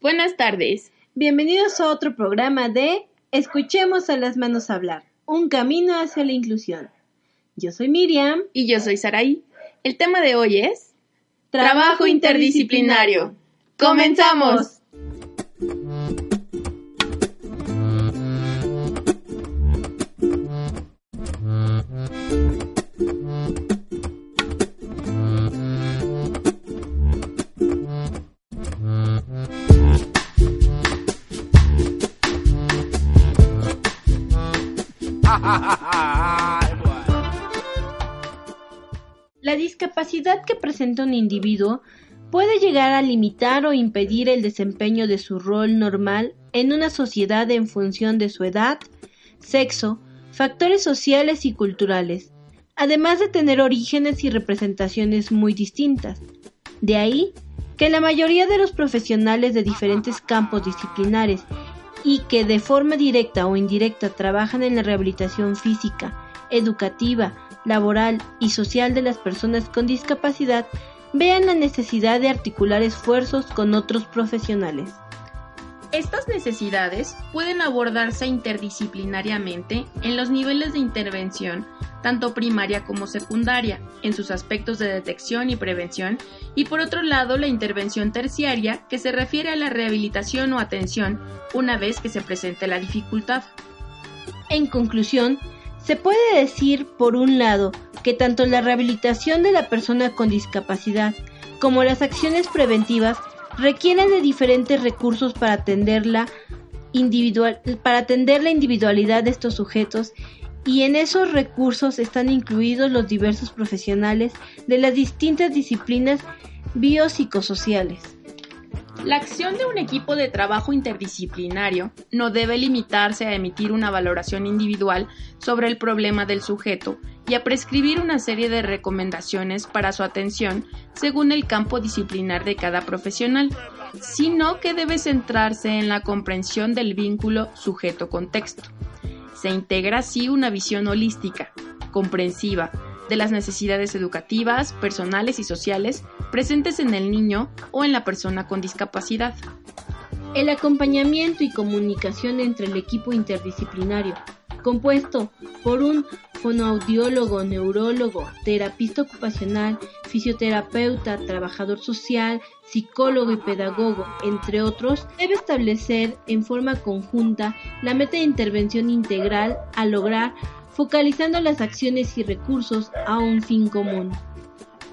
Buenas tardes. Bienvenidos a otro programa de Escuchemos a las manos hablar, un camino hacia la inclusión. Yo soy Miriam. Y yo soy Saraí. El tema de hoy es Trabajo interdisciplinario. ¡Comenzamos! Que presenta un individuo puede llegar a limitar o impedir el desempeño de su rol normal en una sociedad en función de su edad, sexo, factores sociales y culturales, además de tener orígenes y representaciones muy distintas. De ahí que la mayoría de los profesionales de diferentes campos disciplinares y que de forma directa o indirecta trabajan en la rehabilitación física, educativa, laboral y social de las personas con discapacidad vean la necesidad de articular esfuerzos con otros profesionales. Estas necesidades pueden abordarse interdisciplinariamente en los niveles de intervención, tanto primaria como secundaria, en sus aspectos de detección y prevención, y por otro lado la intervención terciaria, que se refiere a la rehabilitación o atención una vez que se presente la dificultad. En conclusión, se puede decir, por un lado, que tanto la rehabilitación de la persona con discapacidad como las acciones preventivas requieren de diferentes recursos para atender la, individual, para atender la individualidad de estos sujetos y en esos recursos están incluidos los diversos profesionales de las distintas disciplinas biopsicosociales. La acción de un equipo de trabajo interdisciplinario no debe limitarse a emitir una valoración individual sobre el problema del sujeto y a prescribir una serie de recomendaciones para su atención según el campo disciplinar de cada profesional, sino que debe centrarse en la comprensión del vínculo sujeto-contexto. Se integra así una visión holística, comprensiva, de las necesidades educativas, personales y sociales presentes en el niño o en la persona con discapacidad. El acompañamiento y comunicación entre el equipo interdisciplinario, compuesto por un fonoaudiólogo, neurólogo, terapista ocupacional, fisioterapeuta, trabajador social, psicólogo y pedagogo, entre otros, debe establecer en forma conjunta la meta de intervención integral a lograr focalizando las acciones y recursos a un fin común.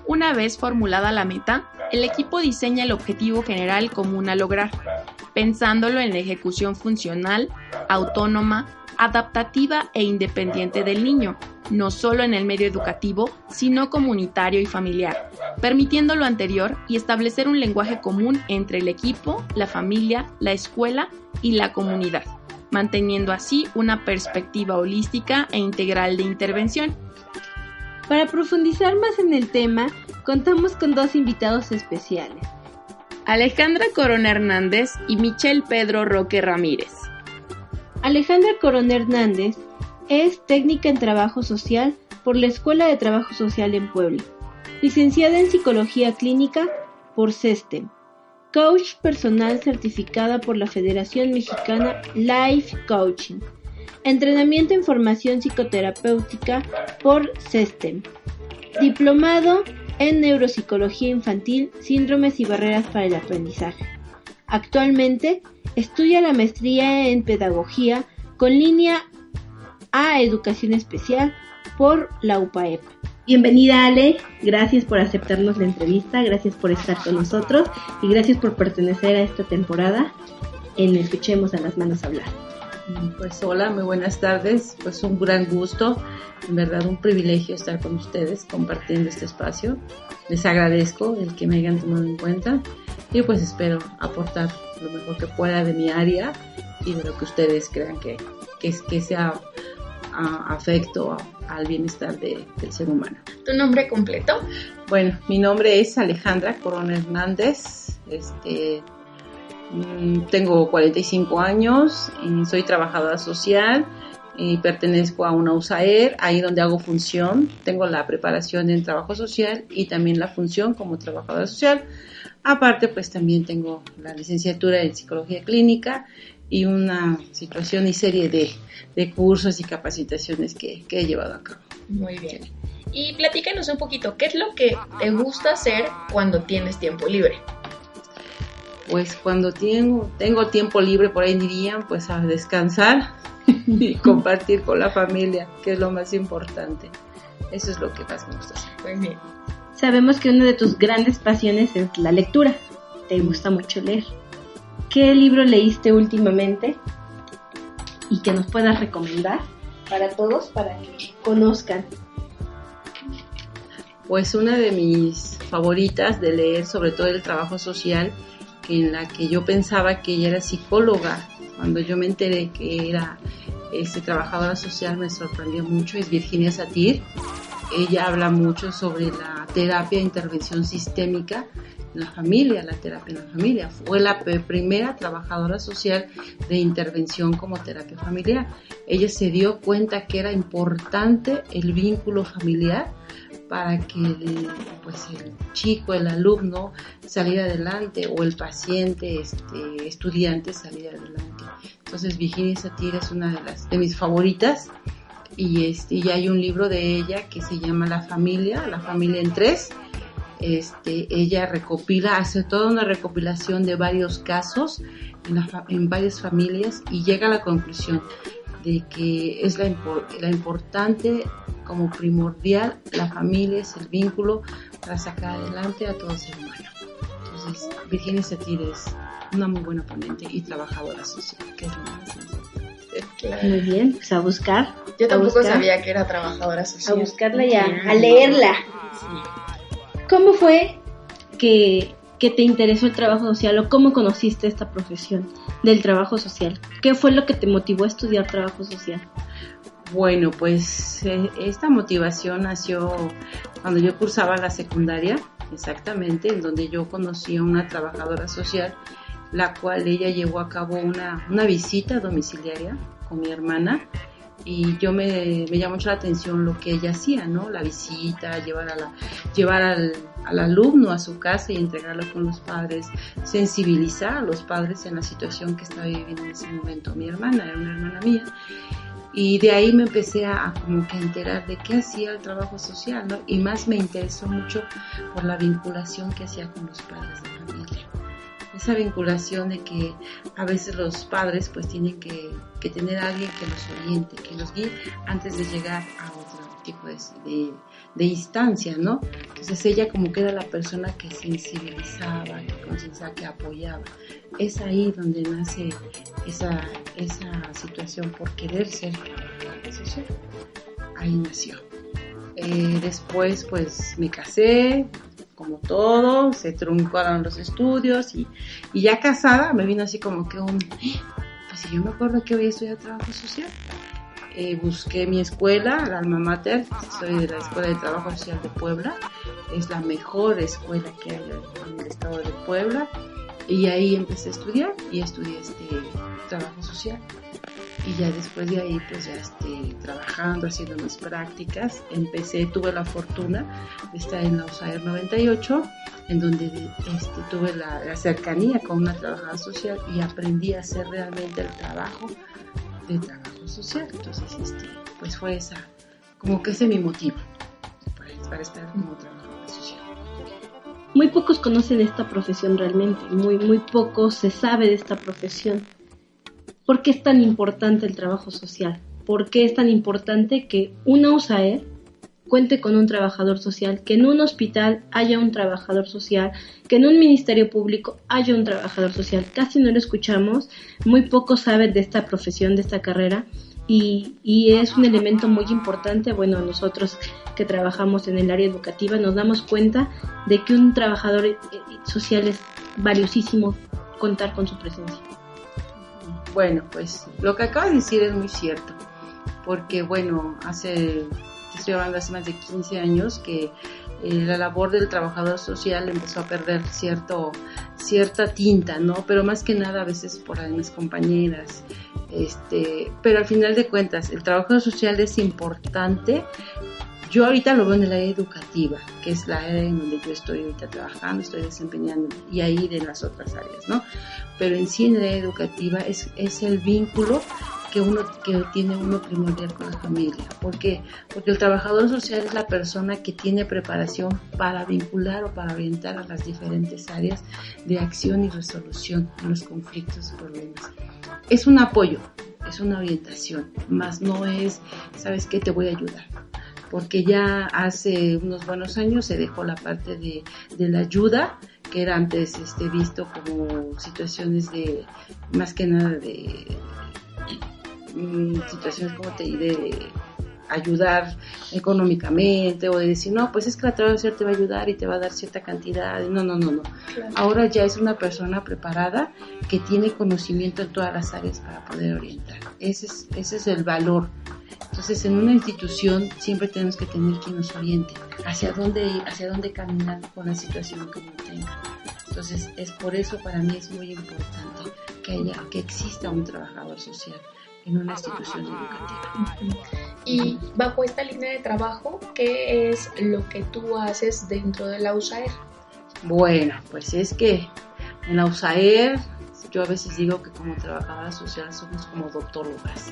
Una vez formulada la meta, el equipo diseña el objetivo general común a lograr, pensándolo en la ejecución funcional, autónoma, adaptativa e independiente del niño, no solo en el medio educativo, sino comunitario y familiar, permitiendo lo anterior y establecer un lenguaje común entre el equipo, la familia, la escuela y la comunidad manteniendo así una perspectiva holística e integral de intervención. Para profundizar más en el tema, contamos con dos invitados especiales. Alejandra Corona Hernández y Michelle Pedro Roque Ramírez. Alejandra Corona Hernández es técnica en trabajo social por la Escuela de Trabajo Social en Puebla, licenciada en Psicología Clínica por CESTEM, coach personal certificada por la Federación Mexicana Life Coaching, entrenamiento en formación psicoterapéutica por SESTEM, diplomado en neuropsicología infantil, síndromes y barreras para el aprendizaje. Actualmente estudia la maestría en pedagogía con línea a educación especial por la UPAEP. Bienvenida Ale, gracias por aceptarnos la entrevista, gracias por estar con nosotros y gracias por pertenecer a esta temporada en Escuchemos a las manos hablar. Pues hola, muy buenas tardes, pues un gran gusto, en verdad un privilegio estar con ustedes compartiendo este espacio. Les agradezco el que me hayan tomado en cuenta y pues espero aportar lo mejor que pueda de mi área y de lo que ustedes crean que, que, que sea afecto al bienestar del ser humano. ¿Tu nombre completo? Bueno, mi nombre es Alejandra Corona Hernández. Este, mm, tengo 45 años, soy trabajadora social y pertenezco a una USAER, ahí donde hago función. Tengo la preparación en trabajo social y también la función como trabajadora social. Aparte, pues también tengo la licenciatura en psicología clínica y una situación y serie de, cursos y capacitaciones que, que, he llevado a cabo. Muy bien. Y platícanos un poquito, ¿qué es lo que te gusta hacer cuando tienes tiempo libre? Pues cuando tengo, tengo tiempo libre, por ahí dirían, pues a descansar y compartir con la familia, que es lo más importante. Eso es lo que más me gusta hacer. Muy bien. Sabemos que una de tus grandes pasiones es la lectura. Te gusta mucho leer. ¿Qué libro leíste últimamente y que nos puedas recomendar para todos para que conozcan? Pues una de mis favoritas de leer, sobre todo el trabajo social, que en la que yo pensaba que ella era psicóloga, cuando yo me enteré que era este, trabajadora social me sorprendió mucho, es Virginia Satir ella habla mucho sobre la terapia de intervención sistémica la familia, la terapia en la familia. Fue la primera trabajadora social de intervención como terapia familiar. Ella se dio cuenta que era importante el vínculo familiar para que el, pues el chico, el alumno saliera adelante o el paciente, este, estudiante saliera adelante. Entonces Virginia Satir es una de las de mis favoritas y este y hay un libro de ella que se llama La familia, la familia en tres. Este, ella recopila, hace toda una recopilación de varios casos en, en varias familias y llega a la conclusión de que es la, la importante como primordial, la familia es el vínculo para sacar adelante a todo ser humano. Entonces, Virginia Satir es una muy buena ponente y trabajadora social, que es lo más importante. Muy bien, pues a buscar. Yo tampoco sabía que era trabajadora social. A buscarla ya, a leerla. ¿Cómo fue que, que te interesó el trabajo social o cómo conociste esta profesión del trabajo social? ¿Qué fue lo que te motivó a estudiar trabajo social? Bueno, pues eh, esta motivación nació cuando yo cursaba la secundaria, exactamente, en donde yo conocí a una trabajadora social la cual ella llevó a cabo una, una visita domiciliaria con mi hermana y yo me, llamó mucho la atención lo que ella hacía, ¿no? La visita, llevar, a la, llevar al, al, alumno a su casa y entregarlo con los padres, sensibilizar a los padres en la situación que estaba viviendo en ese momento mi hermana, era una hermana mía. Y de ahí me empecé a, a, como que enterar de qué hacía el trabajo social, ¿no? Y más me interesó mucho por la vinculación que hacía con los padres de familia esa vinculación de que a veces los padres pues tienen que, tener a alguien que los oriente, que los guíe antes de llegar a otro tipo de, de, instancia, ¿no? Entonces ella como que era la persona que sensibilizaba, que concienciaba, que apoyaba. Es ahí donde nace esa, esa situación por querer ser Ahí nació. Eh, después pues me casé, como todo, se truncaron los estudios y, y, ya casada me vino así como que un, pues si yo me acuerdo que voy a estudiar trabajo social. Eh, busqué mi escuela, la alma mater, soy de la Escuela de Trabajo Social de Puebla, es la mejor escuela que hay en el estado de Puebla y ahí empecé a estudiar y estudié este trabajo social y ya después de ahí pues ya este, trabajando, haciendo mis prácticas, empecé, tuve la fortuna de estar en la USAER 98, en donde este, tuve la, cercanía con una trabajadora social y aprendí a hacer realmente el trabajo de trabajo social. Entonces, este, pues fue esa, como que ese es mi motivo para, para estar como trabajadora social. Muy pocos conocen esta profesión realmente, muy, muy poco se sabe de esta profesión. ¿Por qué es tan importante el trabajo social? ¿Por qué es tan importante que una USAER cuente con un trabajador social, que en un hospital haya un trabajador social, que en un ministerio público haya un trabajador social? Casi no lo escuchamos, muy pocos saben de esta profesión, de esta carrera. Y, y, es un elemento muy importante. Bueno, nosotros que trabajamos en el área educativa nos damos cuenta de que un trabajador eh, social es valiosísimo contar con su presencia. Bueno, pues lo que acaba de decir es muy cierto, porque bueno, hace, estoy hablando hace más de 15 años que eh, la labor del trabajador social empezó a perder cierto, cierta tinta, ¿no? Pero más que nada a veces por mis compañeras. Este, pero al final de cuentas, el trabajador social es importante Yo ahorita lo veo en el área educativa, que es la área en donde yo estoy ahorita trabajando, estoy desempeñando, y ahí de las otras áreas, ¿no? Pero en sí en el área educativa es, es el vínculo que uno que tiene uno primordial con la familia. ¿Por qué? Porque el trabajador social es la persona que tiene preparación para vincular o para orientar a las diferentes áreas de acción y resolución de los conflictos y problemas. Es un apoyo, es una orientación, más no es, ¿sabes qué? Te voy a ayudar porque ya hace unos buenos años se dejó la parte de, de la ayuda, que era antes este, visto como situaciones de, más que nada de Mm, situaciones como te de ayudar económicamente o de decir, no, pues es que la traducción te va a ayudar y te va a dar cierta cantidad. No, no, no, no. Ahora ya es una persona preparada que tiene conocimiento en todas las áreas para poder orientar. Ese es, ese es el valor. Entonces, en una institución siempre tenemos que tener quien nos oriente hacia dónde ir, hacia dónde caminar con la situación que uno tenga. Entonces, es por eso para mí es muy importante que haya, que exista un trabajador social en una institución educativa. Y bajo esta línea de trabajo, ¿qué es lo que tú haces dentro de la USAER? Bueno, pues es que en la USAER yo a veces digo que como trabajadora social somos como doctólogas.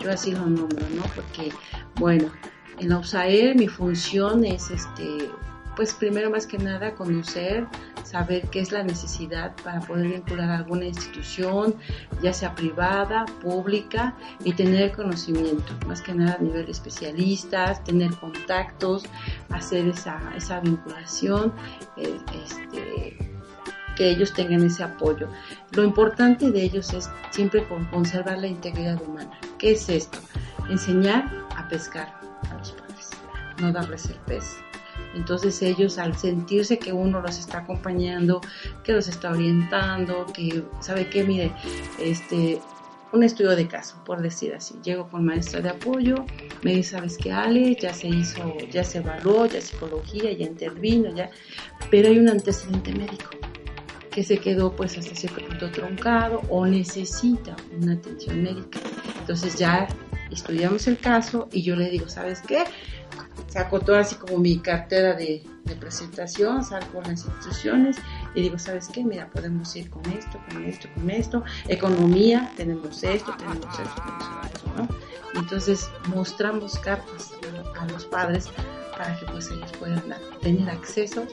Yo así lo nombro, ¿no? Porque, bueno, en la USAER mi función es este pues primero más que nada conocer, saber qué es la necesidad para poder vincular a alguna institución, ya sea privada, pública, y tener conocimiento, más que nada a nivel de especialistas, tener contactos, hacer esa, esa vinculación, eh, este, que ellos tengan ese apoyo. Lo importante de ellos es siempre conservar la integridad humana. ¿Qué es esto? Enseñar a pescar a los padres, no darles el pez entonces ellos al sentirse que uno los está acompañando, que los está orientando, que sabe que, mire, este, un estudio de caso, por decir así. Llego con maestra de apoyo, me dice, sabes que Ale, ya se hizo, ya se evaluó, ya psicología, ya intervino, ya, pero hay un antecedente médico que se quedó pues hasta cierto punto truncado o necesita una atención médica. Entonces ya estudiamos el caso y yo le digo, ¿sabes qué? saco todo así como mi cartera de, presentación, salgo a las instituciones y digo, ¿sabes qué? Mira, podemos ir con esto, con esto, con esto, economía, tenemos esto, tenemos esto, tenemos esto, ¿no? Entonces mostramos cartas a los padres para que pues ellos puedan tener acceso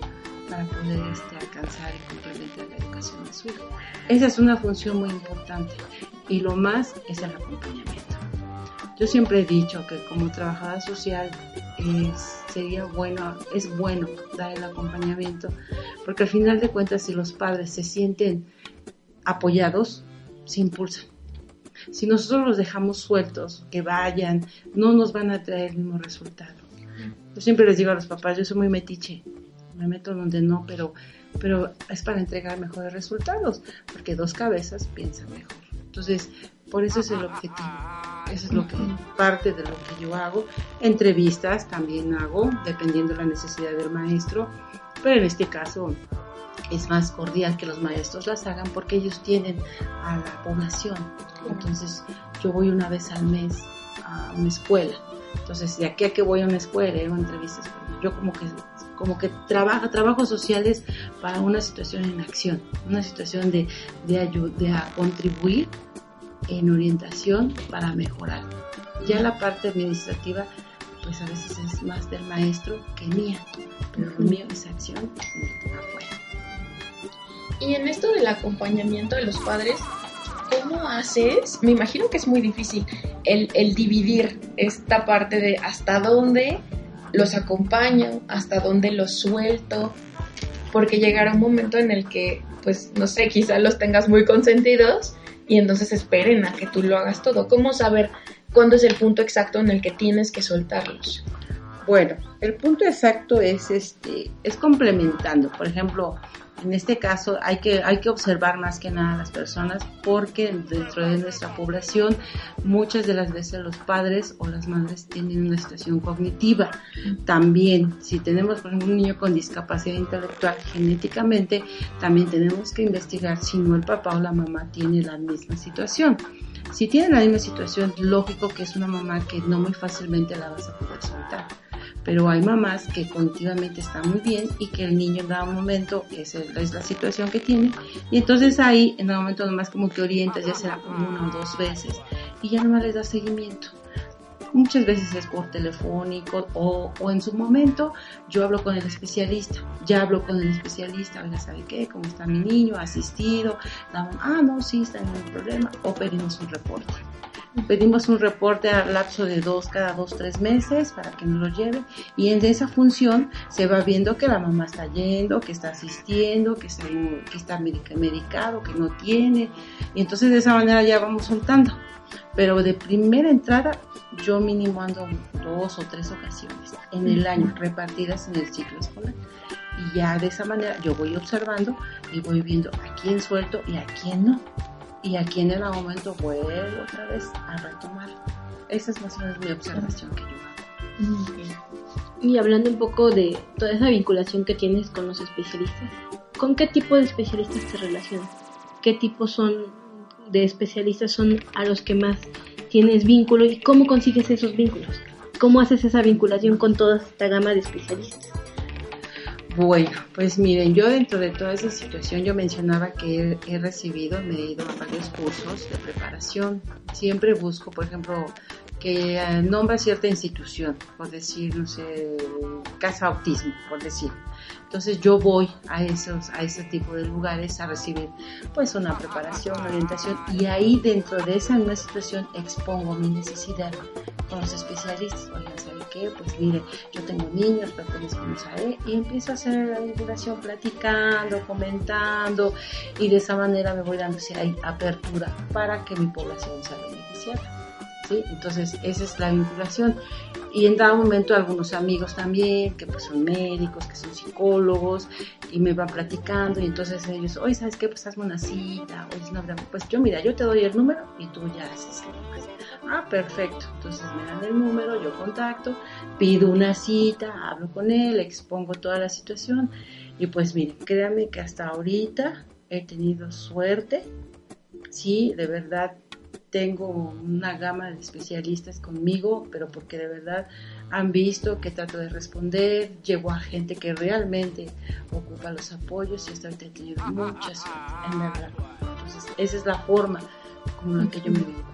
para poder este, alcanzar y complementar la educación de su hijo. Esa es una función muy importante y lo más es el acompañamiento. Yo siempre he dicho que como trabajadora social sería bueno, es bueno dar el acompañamiento, porque al final de cuentas si los padres se sienten apoyados, se impulsan. Si nosotros los dejamos sueltos, que vayan, no nos van a traer el mismo resultado. Yo siempre les digo a los papás, yo soy muy metiche, me meto donde no, pero, pero es para entregar mejores resultados, porque dos cabezas piensan mejor. Entonces, por eso es el objetivo. Eso es lo que parte de lo que yo hago. Entrevistas también hago, dependiendo de la necesidad del maestro, pero en este caso es más cordial que los maestros las hagan porque ellos tienen a la población. Entonces yo voy una vez al mes a una escuela. Entonces de aquí a que voy a una escuela, hago entrevistas. Yo como que como que trabaja trabajos sociales para una situación en acción, una situación de, de, de contribuir en orientación para mejorar. Ya la parte administrativa, pues a veces es más del maestro que mía, pero lo mío es acción afuera. Y en esto del acompañamiento de los padres, ¿cómo haces? Me imagino que es muy difícil el, el dividir esta parte de hasta dónde los acompaño, hasta dónde los suelto, porque llegará un momento en el que, pues, no sé, quizá los tengas muy consentidos y entonces esperen a que tú lo hagas todo. ¿Cómo saber cuándo es el punto exacto en el que tienes que soltarlos? Bueno, el punto exacto es este es complementando. Por ejemplo, en este caso hay que, hay que observar más que nada a las personas porque dentro de nuestra población muchas de las veces los padres o las madres tienen una situación cognitiva. También, si tenemos por ejemplo un niño con discapacidad intelectual genéticamente, también tenemos que investigar si no el papá o la mamá tiene la misma situación. Si tienen la misma situación, lógico que es una mamá que no muy fácilmente la vas a poder soltar pero hay mamás que continuamente están muy bien y que el niño en dado momento es, es la situación que tiene y entonces ahí en dado momento nomás como que orientas ya como una o dos veces y ya nomás les da seguimiento muchas veces es por telefónico o, o, en su momento yo hablo con el especialista, ya hablo con el especialista, oiga, ¿sabe qué? ¿Cómo está mi niño? ¿Ha asistido? ah, no, sí, está en un problema, o pedimos un reporte. Pedimos un reporte al lapso de dos, cada dos, tres meses para que nos lo lleve y en esa función se va viendo que la mamá está yendo, que está asistiendo, que está, que está medicado, que no tiene y entonces de esa manera ya vamos soltando. Pero de primera entrada yo mínimo ando dos o tres ocasiones en el año repartidas en el ciclo escolar. Y ya de esa manera yo voy observando y voy viendo a quién suelto y a quién no y aquí en el momento vuelvo otra vez a retomar. Esa es más o menos mi observación que yo hago. Y hablando un poco de toda esa vinculación que tienes con los especialistas, ¿con qué tipo de especialistas te relacionas? ¿Qué tipo son de especialistas son a los que más tienes vínculo y cómo consigues esos vínculos? ¿Cómo haces esa vinculación con toda esta gama de especialistas? Bueno, pues miren, yo dentro de toda esa situación yo mencionaba que he, recibido, me he ido a varios cursos de preparación. Siempre busco, por ejemplo, que eh, nombra cierta institución, por decir, no sé, Casa Autismo, por decir. Entonces yo voy a esos, a ese tipo de lugares a recibir pues una preparación, orientación y ahí dentro de esa misma situación expongo mi necesidad con los especialistas. Oigan, ¿sabe qué? Pues mire, yo tengo niños, pertenezco a y empiezo a hacer la divulgación platicando, comentando y de esa manera me voy dando esa apertura para que mi población sea beneficiada. Entonces, esa es la vinculación. Y en dado momento algunos amigos también, que pues son médicos, que son psicólogos, y me van platicando, y entonces ellos, oye, ¿sabes qué? Pues hazme una cita, oye, no, pues yo mira, yo te doy el número y tú ya haces. Ah, perfecto. Entonces me dan el número, yo contacto, pido una cita, hablo con él, expongo toda la situación, y pues mire, créanme que hasta ahorita he tenido suerte, sí, de verdad tengo una gama de especialistas conmigo, pero porque de verdad han visto que trato de responder, llevo a gente que realmente ocupa los apoyos y hasta ahorita he tenido mucha suerte, en verdad. Entonces, esa es la forma con la que yo me vinculo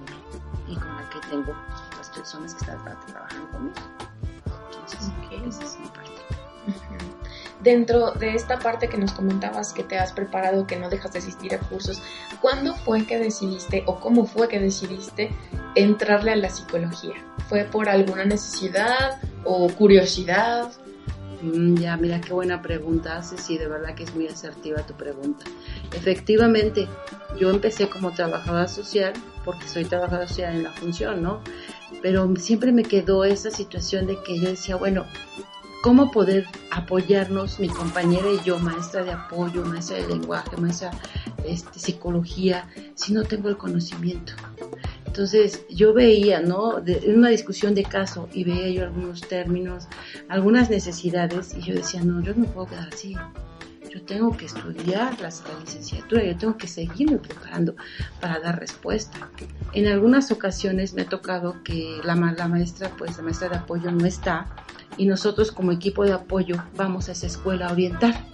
y con la que tengo las personas que están trabajando conmigo. Entonces, esa es mi parte. Dentro de esta parte que nos comentabas que te has preparado, que no dejas de asistir a cursos, ¿cuándo fue que decidiste o cómo fue que decidiste entrarle a la psicología? ¿Fue por alguna necesidad o curiosidad? Mm, ya, mira qué buena pregunta haces sí, de verdad que es muy asertiva tu pregunta. Efectivamente, yo empecé como trabajadora social, porque soy trabajadora social en la función, ¿no? Pero siempre me quedó esa situación de que yo decía, bueno, cómo poder apoyarnos, mi compañera y yo, maestra de apoyo, maestra de lenguaje, maestra este, psicología, si no tengo el conocimiento. Entonces yo veía, ¿no? en una discusión de caso y veía yo algunos términos, algunas necesidades y yo decía, no, yo no puedo quedar así. Yo tengo que estudiar la, la licenciatura, yo tengo que seguirme preparando para dar respuesta. En algunas ocasiones me ha tocado que la, la maestra, pues la maestra de apoyo no está y nosotros como equipo de apoyo vamos a esa escuela a orientar.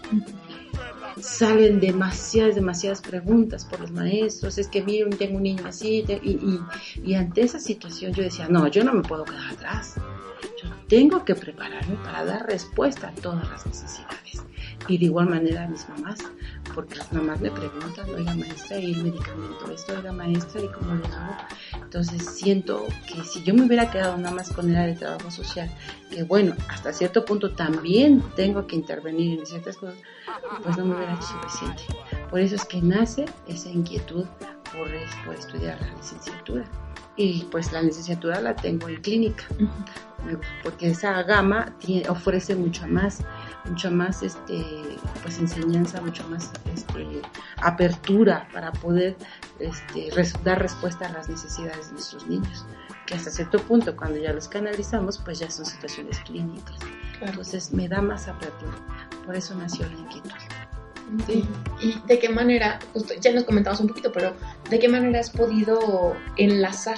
Salen demasiadas, demasiadas preguntas por los maestros, es que miren, tengo un niño así, y, y, y ante esa situación yo decía, no, yo no me puedo quedar atrás, yo tengo que prepararme para dar respuesta a todas las necesidades. Y de igual manera a mis mamás, porque las mamás me preguntan, oiga maestra, ¿y el medicamento esto? Oiga maestra, ¿y cómo le hago? Entonces siento que si yo me hubiera quedado nada más con el área de trabajo social, que bueno, hasta cierto punto también tengo que intervenir en ciertas cosas, pues no me hubiera hecho suficiente. Por eso es que nace esa inquietud por, por estudiar la licenciatura. Y pues la licenciatura la tengo en clínica porque esa gama tiene, ofrece mucho más, mucho más este, pues enseñanza, mucho más este, apertura para poder este, dar respuesta a las necesidades de nuestros niños, que hasta cierto punto cuando ya los canalizamos pues ya son situaciones clínicas. Entonces me da más apertura, por eso nació la inquietud. ¿Y de qué manera, ya nos comentamos un poquito, pero de qué manera has podido enlazar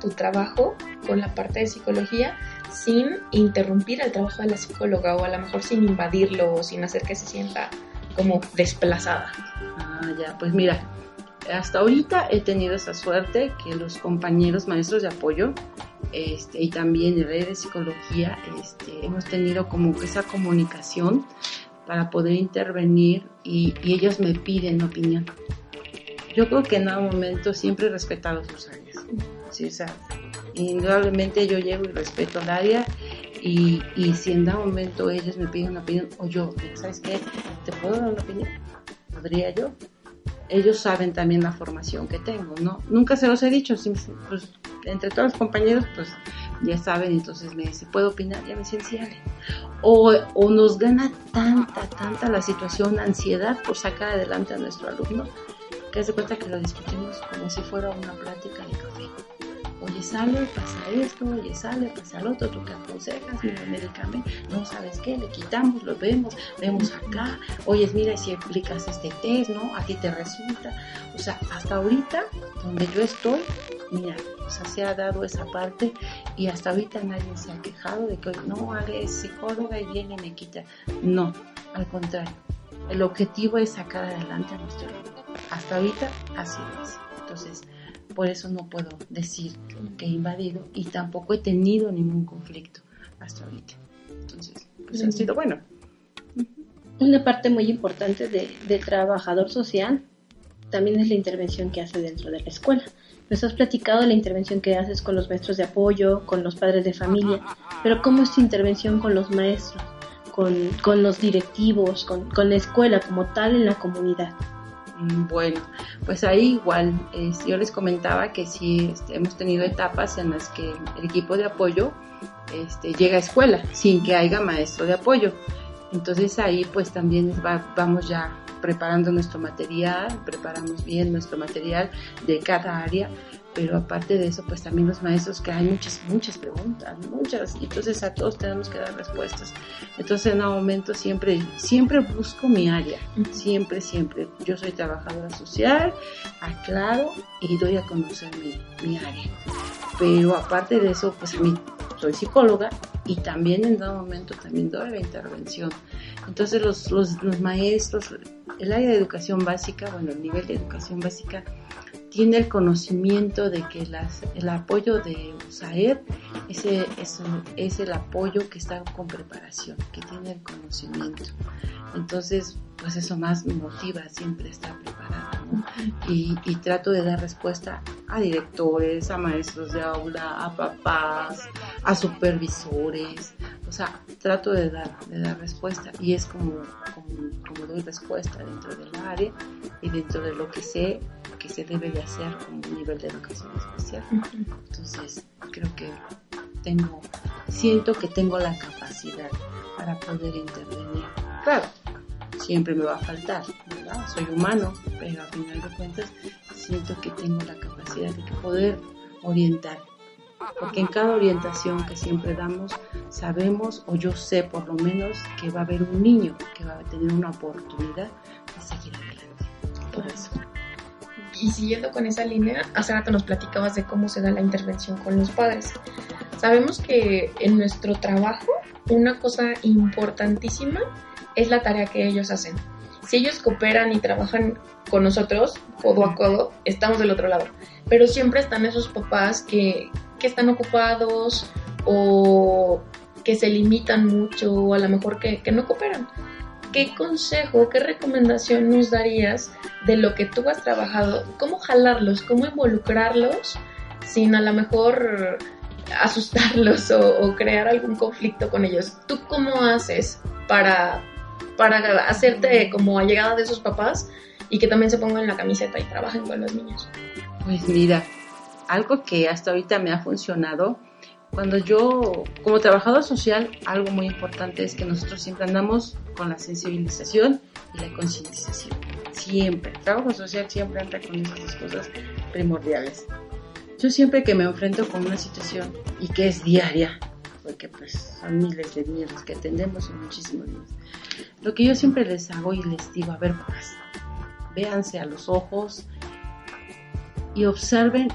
tu trabajo con la parte de psicología sin interrumpir el trabajo de la psicóloga o a lo mejor sin invadirlo o sin hacer que se sienta como desplazada. Ah, ya, pues mira, hasta ahorita he tenido esa suerte que los compañeros maestros de apoyo este, y también el red de psicología este, hemos tenido como esa comunicación para poder intervenir y, ellos me piden opinión. Yo creo que en algún momento siempre he respetado sus áreas. ¿sí? O sea, indudablemente yo llego y respeto el área y, y si en algún momento ellos me piden una opinión o yo, ¿sabes qué? ¿Te puedo dar una opinión? ¿Podría yo? Ellos saben también la formación que tengo, ¿no? Nunca se los he dicho, pues, entre todos los compañeros, pues ya saben, entonces me dice, ¿puedo opinar? Ya me dicen, sí, O, o nos gana tanta, tanta la situación, ansiedad por sacar adelante a nuestro alumno, que hace cuenta que lo discutimos como si fuera una plática de café oye, sale, pasa esto, oye, sale, pasa lo otro, tú que aconsejas, mira, medicamento, no sabes qué, le quitamos, lo vemos, vemos acá, oye, mira, si aplicas este test, ¿no? A ti te resulta. O sea, hasta ahorita, donde yo estoy, mira, o sea, se ha dado esa parte y hasta ahorita nadie se ha quejado de que, no, Ale es psicóloga y viene y me quita. No, al contrario. El objetivo es sacar adelante a nuestro Hasta ahorita así es. Entonces, por eso no puedo decir que he invadido y tampoco he tenido ningún conflicto hasta ahorita. Entonces, pues ha sido bueno. Una parte muy importante de, del trabajador social también es la intervención que hace dentro de la escuela. Nos has platicado de la intervención que haces con los maestros de apoyo, con los padres de familia, pero ¿cómo es tu intervención con los maestros, con, con los directivos, con, con la escuela como tal en la comunidad? Mm, bueno, pues ahí igual, yo les comentaba que sí este, hemos tenido etapas en las que el equipo de apoyo este, llega a escuela sin que haya maestro de apoyo. Entonces ahí pues también vamos ya preparando nuestro material, preparamos bien nuestro material de cada área pero aparte de eso, pues también los maestros que hay muchas, muchas preguntas, muchas, y entonces a todos tenemos que dar respuestas. Entonces en un momento siempre, siempre busco mi área, siempre, siempre. Yo soy trabajadora social, aclaro y doy a conocer mi, mi área. Pero aparte de eso, pues a mí soy psicóloga y también en dado momento también doy la intervención. Entonces los, los, los maestros, el área de educación básica, bueno, el nivel de educación básica, tiene el conocimiento de que el apoyo de USAED ese, es, es el apoyo que está con preparación, que tiene el conocimiento. Entonces, pues eso más me motiva siempre estar preparada, ¿no? y, y, trato de dar respuesta a directores, a maestros de aula, a papás, a supervisores, o sea, trato de dar, de dar respuesta y es como, como, como doy respuesta dentro del área y dentro de lo que sé que se debe de hacer como un nivel de educación especial. Entonces, creo que tengo, siento que tengo la capacidad para poder intervenir. Claro, siempre me va a faltar, ¿verdad? Soy humano, pero a final de cuentas siento que tengo la capacidad de poder orientar. Porque en cada orientación que siempre damos, sabemos, o yo sé por lo menos, que va a haber un niño que va a tener una oportunidad de seguir adelante. Por eso y siguiendo con esa línea, hace rato nos platicabas de cómo se da la intervención con los padres. Sabemos que en nuestro trabajo una cosa importantísima es la tarea que ellos hacen. Si ellos cooperan y trabajan con nosotros, codo a codo, estamos del otro lado. Pero siempre están esos papás que, que están ocupados o que se limitan mucho o a lo mejor que, que no cooperan. ¿qué consejo, qué recomendación nos darías de lo que tú has trabajado? ¿Cómo jalarlos? ¿Cómo involucrarlos sin a lo mejor asustarlos o, crear algún conflicto con ellos? ¿Tú cómo haces para, para hacerte como allegada de esos papás y que también se pongan la camiseta y trabajen con los niños? Pues mira, algo que hasta ahorita me ha funcionado cuando yo, como trabajador social, algo muy importante es que nosotros siempre andamos con la sensibilización y la concientización. Siempre. El trabajo social siempre anda con esas cosas primordiales. Yo siempre que me enfrento con una situación y que es diaria, porque pues son miles de niños que atendemos, son muchísimos niños. Lo que yo siempre les hago y les digo, a ver, pues, véanse a los ojos y observen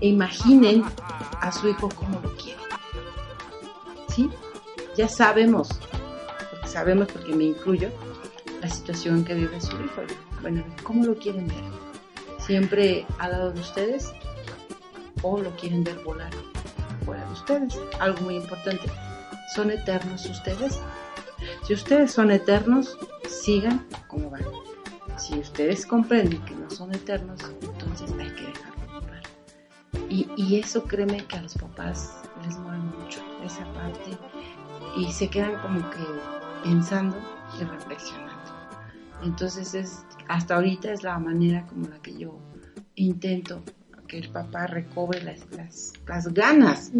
e imaginen a su hijo como lo quiere. ¿Sí? Ya sabemos, sabemos porque me incluyo, la situación que vive su hijo. Bueno, ¿cómo lo quieren ver? ¿Siempre al lado de ustedes? ¿O lo quieren ver volar fuera de ustedes? Algo muy importante. ¿Son eternos ustedes? Si ustedes son eternos, sigan como van. Si ustedes comprenden que no son eternos, entonces hay que dejarlo volar. Y, y eso créeme que a los papás les mueve mucho, esa parte, y se quedan como que pensando y reflexionando. Entonces es, hasta ahorita es la manera como la que yo intento que el papá recobre las, las, las ganas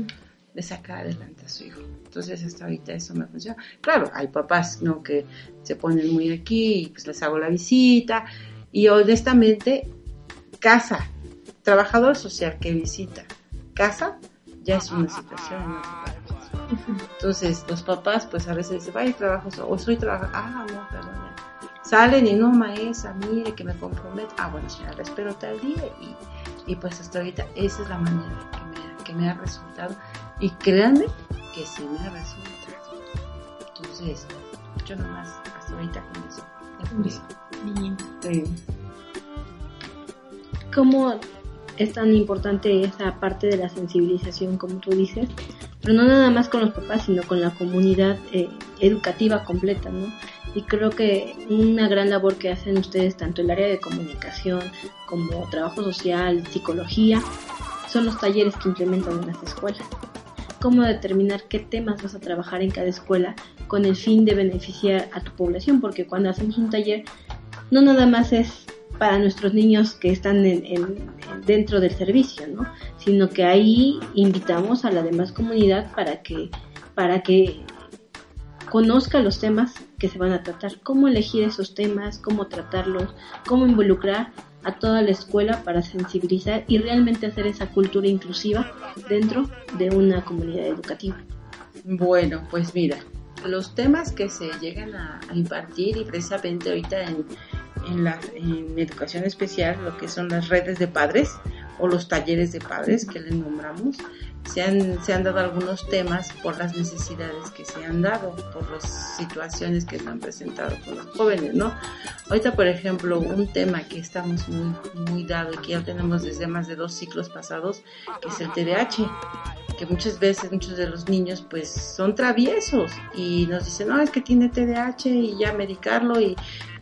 de sacar adelante a su hijo. Entonces hasta ahorita eso me funciona. Claro, hay papás ¿no? que se ponen muy aquí y pues les hago la visita y honestamente casa, trabajador social que visita casa ya es una situación entonces los papás pues a veces dicen vaya trabajo o soy trabajador ah no perdón salen y no maestra mire que me comprometo ah bueno ya la espero tal día y, y pues hasta ahorita esa es la manera que me, que me ha resultado y créanme que sí me ha resultado. Entonces, yo nomás hasta ahorita con eso. Sí. ¿Cómo es tan importante esa parte de la sensibilización, como tú dices? Pero no nada más con los papás, sino con la comunidad eh, educativa completa, ¿no? Y creo que una gran labor que hacen ustedes, tanto el área de comunicación como trabajo social, psicología, son los talleres que implementan en las escuelas cómo determinar qué temas vas a trabajar en cada escuela con el fin de beneficiar a tu población, porque cuando hacemos un taller no nada más es para nuestros niños que están dentro del servicio, ¿no? sino que ahí invitamos a la demás comunidad para que, para que conozca los temas que se van a tratar, cómo elegir esos temas, cómo tratarlos, cómo involucrar a toda la escuela para sensibilizar y realmente hacer esa cultura inclusiva dentro de una comunidad educativa. Bueno, pues mira, los temas que se llegan a, impartir y precisamente ahorita en, en la en educación especial, lo que son las redes de padres o los talleres de padres que les nombramos, se han, se han dado algunos temas por las necesidades que se han dado, por las situaciones que se han presentado con los jóvenes, ¿no? Ahorita, por ejemplo, un tema que estamos muy, muy dado y que ya tenemos desde más de dos ciclos pasados, que es el TDAH que muchas veces muchos de los niños pues son traviesos y nos dicen, no, es que tiene TDAH y ya medicarlo y,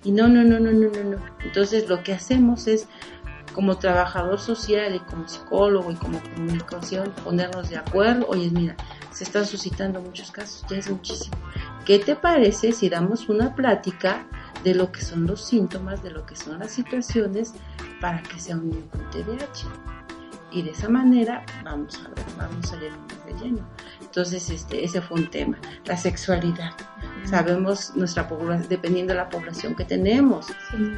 y no, no, no, no, no, no, no. Entonces lo que hacemos es como trabajador social y como psicólogo y como comunicación ponernos de acuerdo. Oye, mira, se están suscitando muchos casos, ya es muchísimo. ¿Qué te parece si damos una plática de lo que son los síntomas, de lo que son las situaciones para que sea un con TDAH? Y de esa manera vamos a vamos a ir más de lleno. Entonces, este, ese fue un tema. La sexualidad. Sabemos nuestra población, dependiendo de la población que tenemos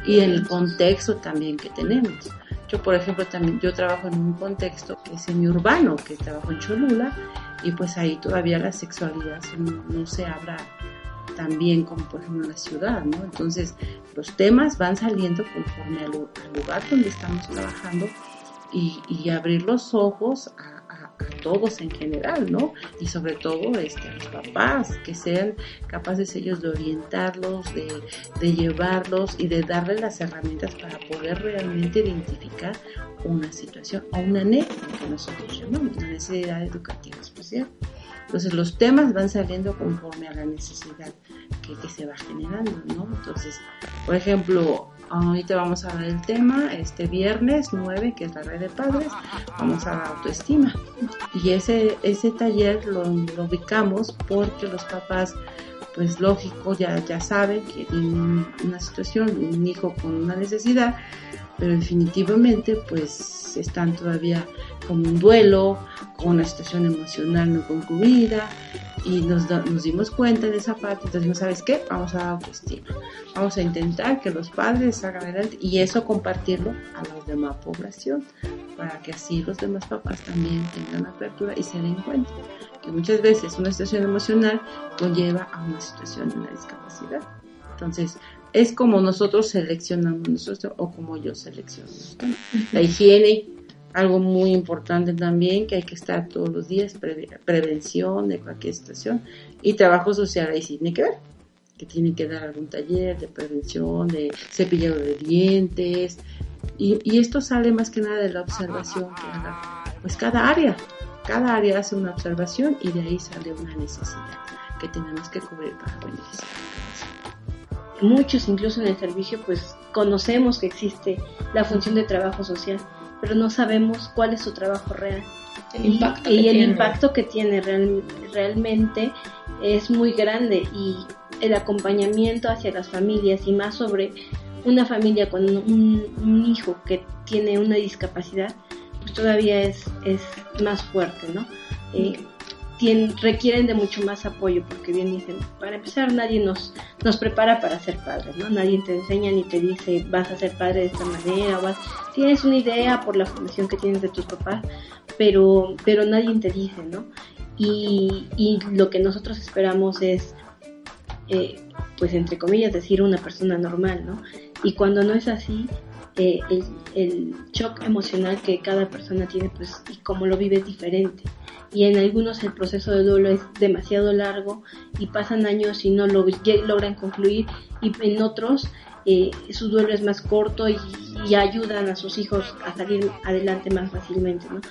y el contexto también que tenemos. Yo, por ejemplo, también yo trabajo en un contexto que es semiurbano, que trabajo en Cholula, y pues ahí todavía la sexualidad no, se habla tan bien como por ejemplo en la ciudad, ¿no? Entonces los temas van saliendo conforme al, lugar donde estamos trabajando y, y abrir los ojos a todos en general, ¿no? Y sobre todo este, a los papás, que sean capaces ellos de orientarlos, de, de llevarlos y de darles las herramientas para poder realmente identificar una situación o una NE, que nosotros llamamos, una necesidad educativa especial. Entonces los temas van saliendo conforme a la necesidad que, que, se va generando, ¿no? Entonces, por ejemplo, Ahorita vamos a ver el tema, este viernes 9, que es la red de padres, vamos a la autoestima. Y ese, ese taller lo, ubicamos porque los papás, pues lógico, ya, ya saben que en una situación, un hijo con una necesidad, pero definitivamente pues están todavía con un duelo, con una situación emocional no concluida y nos, nos dimos cuenta de esa parte, entonces dijimos, ¿sabes qué? Vamos a dar autoestima, vamos a intentar que los padres hagan adelante y eso compartirlo a la demás población para que así los demás papás también tengan apertura y se den cuenta que muchas veces una situación emocional conlleva a una situación de una discapacidad. Entonces, es como nosotros seleccionamos nosotros o como yo selecciono. La higiene Algo muy importante también, que hay que estar todos los días, prevención de cualquier situación. Y trabajo social ahí sí tiene que ver, que tiene que dar algún taller de prevención, de cepillado de dientes. Y, y esto sale más que nada de la observación que haga, pues cada área, cada área hace una observación y de ahí sale una necesidad que tenemos que cubrir para beneficiar. Muchos, incluso en el servicio, pues conocemos que existe la función de trabajo social, pero no sabemos cuál es su trabajo real. El impacto y, el impacto que tiene realmente es muy grande y el acompañamiento hacia las familias y más sobre una familia con un, hijo que tiene una discapacidad, pues todavía es, es más fuerte, ¿no? Eh, requieren de mucho más apoyo, porque bien dicen, para empezar nadie nos, nos prepara para ser padres, ¿no? Nadie te enseña ni te dice vas a ser padre de esta manera, o tienes una idea por la formación que tienes de tus papás, pero, pero nadie te dice, ¿no? Y, y lo que nosotros esperamos es, eh, pues entre comillas, decir una persona normal, ¿no? Y cuando no es así, eh, el, shock emocional que cada persona tiene, pues, y cómo lo vive es diferente y en algunos el proceso de duelo es demasiado largo y pasan años y no lo logran concluir y en otros eh, su duelo es más corto y, ayudan a sus hijos a salir adelante más fácilmente, ¿no?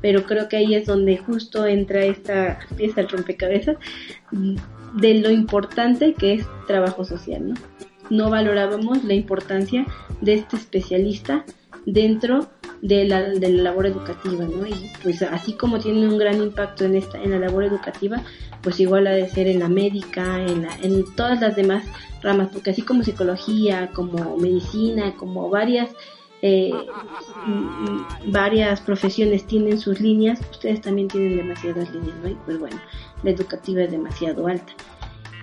Pero creo que ahí es donde justo entra esta pieza del rompecabezas de lo importante que es trabajo social, ¿no? No valorábamos la importancia de este especialista dentro de la, de la labor educativa, ¿no? Y pues así como tiene un gran impacto en esta, en la labor educativa, pues igual ha de ser en la médica, en, la, en todas las demás ramas, porque así como psicología, como medicina, como varias eh, varias profesiones tienen sus líneas, ustedes también tienen demasiadas líneas, ¿no? Y pues bueno, la educativa es demasiado alta.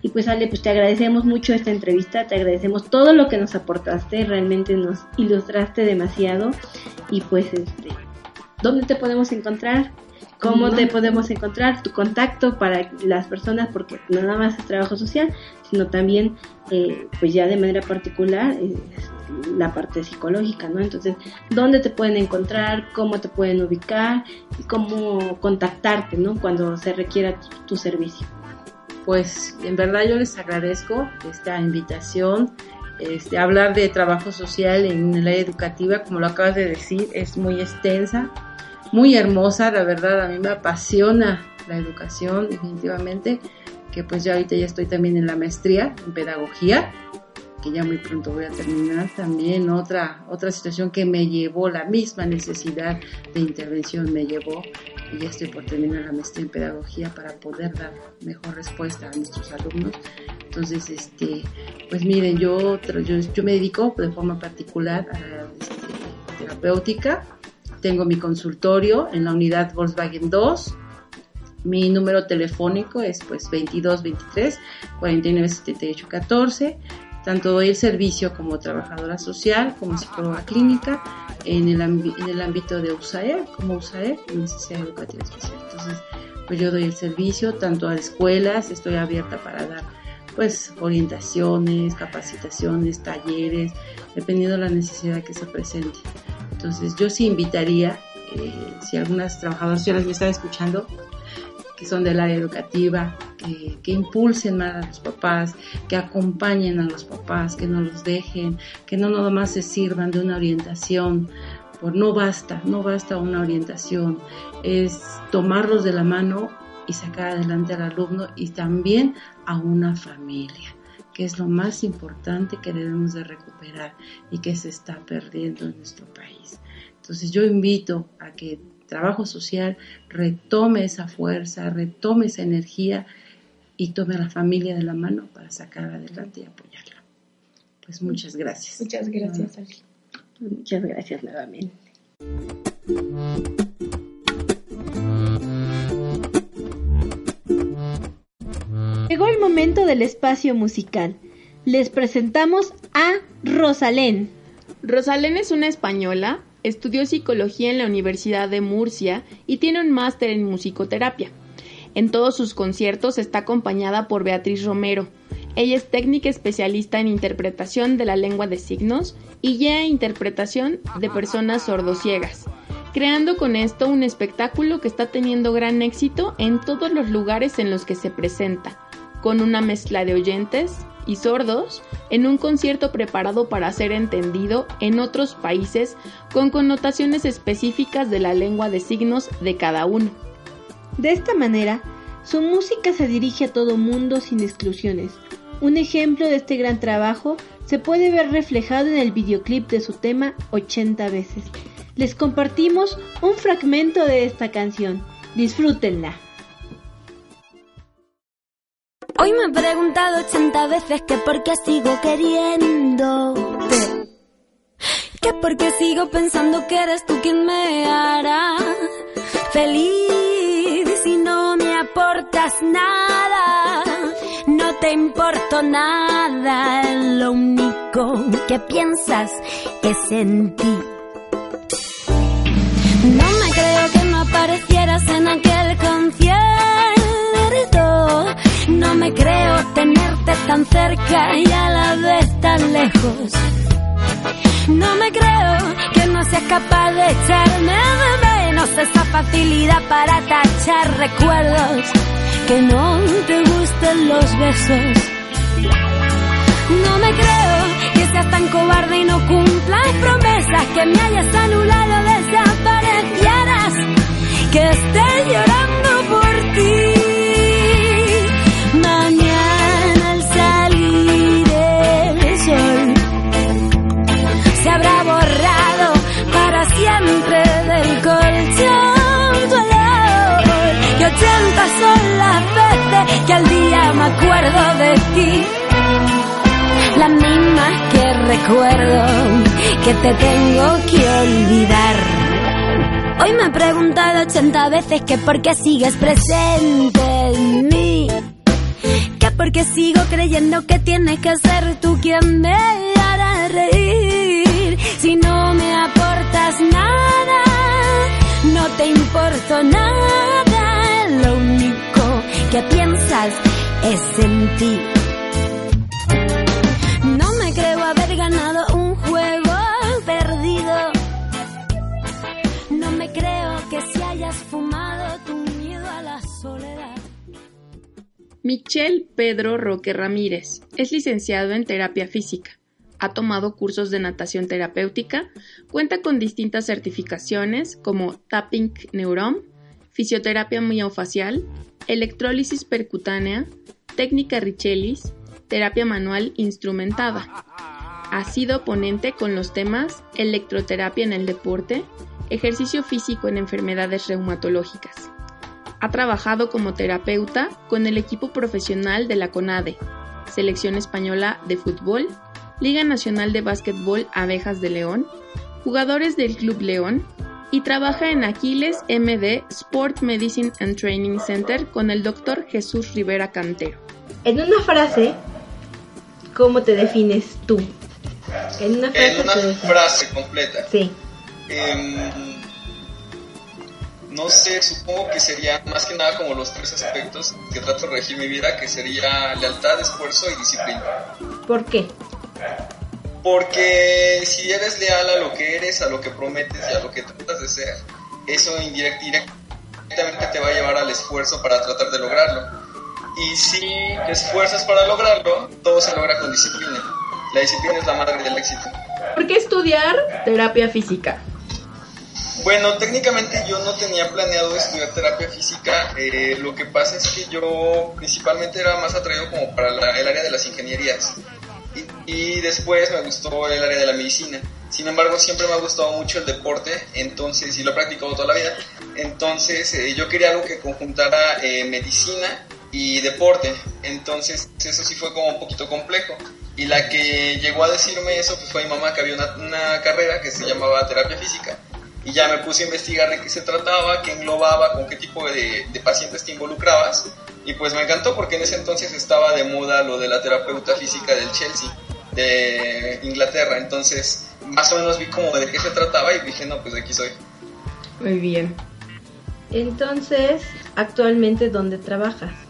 Y pues Ale, pues te agradecemos mucho esta entrevista, te agradecemos todo lo que nos aportaste, realmente nos ilustraste demasiado. Y pues este, ¿dónde te podemos encontrar? ¿Cómo te podemos encontrar? Tu contacto para las personas, porque no nada más es trabajo social, sino también, eh, pues ya de manera particular, la parte psicológica, ¿no? Entonces, ¿dónde te pueden encontrar? ¿Cómo te pueden ubicar? Y cómo contactarte, ¿no? Cuando se requiera tu servicio pues en verdad yo les agradezco esta invitación. Este, hablar de trabajo social en el área educativa, como lo acabas de decir, es muy extensa, muy hermosa, la verdad, a mí me apasiona la educación, definitivamente, que pues ya ahorita ya estoy también en la maestría en pedagogía, que ya muy pronto voy a terminar, también otra, otra situación que me llevó, la misma necesidad de intervención me llevó ya estoy por terminar la maestría en pedagogía para poder dar mejor respuesta a nuestros alumnos. Entonces, este, pues miren, yo, yo, yo me dedico de forma particular a este, terapéutica. Tengo mi consultorio en la unidad Volkswagen 2. Mi número telefónico es pues 22 23 49 78 14 tanto doy el servicio como trabajadora social, como psicóloga clínica, en el, en el ámbito de USAE, como USAE, necesidad educativa especial. Entonces, pues yo doy el servicio tanto a escuelas, estoy abierta para dar pues orientaciones, capacitaciones, talleres, dependiendo de la necesidad que se presente. Entonces, yo sí invitaría, eh, si algunas trabajadoras sociales me están escuchando, que son del área educativa, que, impulsen más a los papás, que acompañen a los papás, que no los dejen, que no nada más se sirvan de una orientación, por no basta, no basta una orientación, es tomarlos de la mano y sacar adelante al alumno y también a una familia que es lo más importante que debemos de recuperar y que se está perdiendo en nuestro país. Entonces yo invito a que trabajo social retome esa fuerza, retome esa energía y tome a la familia de la mano para sacar adelante y apoyarla. Pues muchas gracias. Muchas gracias, Ali. Muchas gracias nuevamente. Llegó el momento del espacio musical. Les presentamos a Rosalén. Rosalén es una española Estudió psicología en la Universidad de Murcia y tiene un máster en musicoterapia. En todos sus conciertos está acompañada por Beatriz Romero. Ella es técnica especialista en interpretación de la lengua de signos y ya interpretación de personas sordociegas. creando con esto un espectáculo que está teniendo gran éxito en todos los lugares en los que se presenta, con una mezcla de oyentes y sordos en un concierto preparado para ser entendido en otros países con connotaciones específicas de la lengua de signos de cada uno. De esta manera, su música se dirige a todo mundo sin exclusiones. Un ejemplo de este gran trabajo se puede ver reflejado en el videoclip de su tema 80 veces. Les compartimos un fragmento de esta canción. Disfrútenla. Hoy me he preguntado 80 veces que por qué sigo queriéndote. Que por qué sigo pensando que eres tú quien me hará feliz si no me aportas nada. No te importo nada, lo único que piensas es en ti. No me creo que no aparecieras en aquel concierto. No me creo tenerte tan cerca y a la vez tan lejos. No me creo que no seas capaz de echarme de menos esa facilidad para tachar recuerdos. Que no te gusten los besos. No me creo que seas tan cobarde y no cumplas promesas. Que me hayas anulado, desaparecieras. Que esté llorando acuerdo de ti. Las mismas que recuerdo que te tengo que olvidar. Hoy me he preguntado 80 veces que por qué sigues presente en mí. Que por qué sigo creyendo que tienes que ser tú quien me hará reír. Si no me aportas nada, no te importo nada lo único que piensas es en ti. No me creo haber ganado un juego perdido. No me creo que si hayas fumado tu miedo a la soledad. Michelle Pedro Roque Ramírez es licenciado en terapia física. Ha tomado cursos de natación terapéutica, cuenta con distintas certificaciones como Tapping Neuron, fisioterapia miofacial, electrólisis percutánea, técnica Richelis, terapia manual instrumentada. Ha sido ponente con los temas electroterapia en el deporte, ejercicio físico en enfermedades reumatológicas. Ha trabajado como terapeuta con el equipo profesional de la CONADE, Selección Española de Fútbol, Liga Nacional de Básquetbol Abejas de León, jugadores del Club León, y trabaja en Aquiles MD Sport Medicine and Training Center con el doctor Jesús Rivera Cantero. En una frase, ¿cómo te defines tú? En una frase, completa. Sí. Em, no sé, supongo que sería más que nada como los tres aspectos que trato de regir mi vida, que sería lealtad, esfuerzo y disciplina. ¿Por qué? Porque si eres leal a lo que eres, a lo que prometes y a lo que tratas de ser, eso indirectamente te va a llevar al esfuerzo para tratar de lograrlo. Y si te esfuerzas para lograrlo, todo se logra con disciplina. La disciplina es la madre del éxito. ¿Por qué estudiar terapia física? Bueno, técnicamente yo no tenía planeado estudiar terapia física. Eh, lo que pasa es que yo principalmente era más atraído como para el área de las ingenierías y después me gustó el área de la medicina. Sin embargo, siempre me ha gustado mucho el deporte, entonces, y lo he practicado toda la vida. Entonces, eh, yo quería algo que conjuntara eh, medicina y deporte. Entonces, eso sí fue como un poquito complejo. Y la que llegó a decirme eso pues, fue mi mamá, que había una, carrera que se llamaba terapia física. Y ya me puse a investigar de qué se trataba, qué englobaba, con qué tipo de, de pacientes te involucrabas. Y pues me encantó porque en ese entonces estaba de moda lo de la terapeuta física del Chelsea de Inglaterra. Entonces, más o menos vi como de qué se trataba y dije, no, pues aquí soy. Muy bien. Entonces, actualmente, ¿dónde trabajas?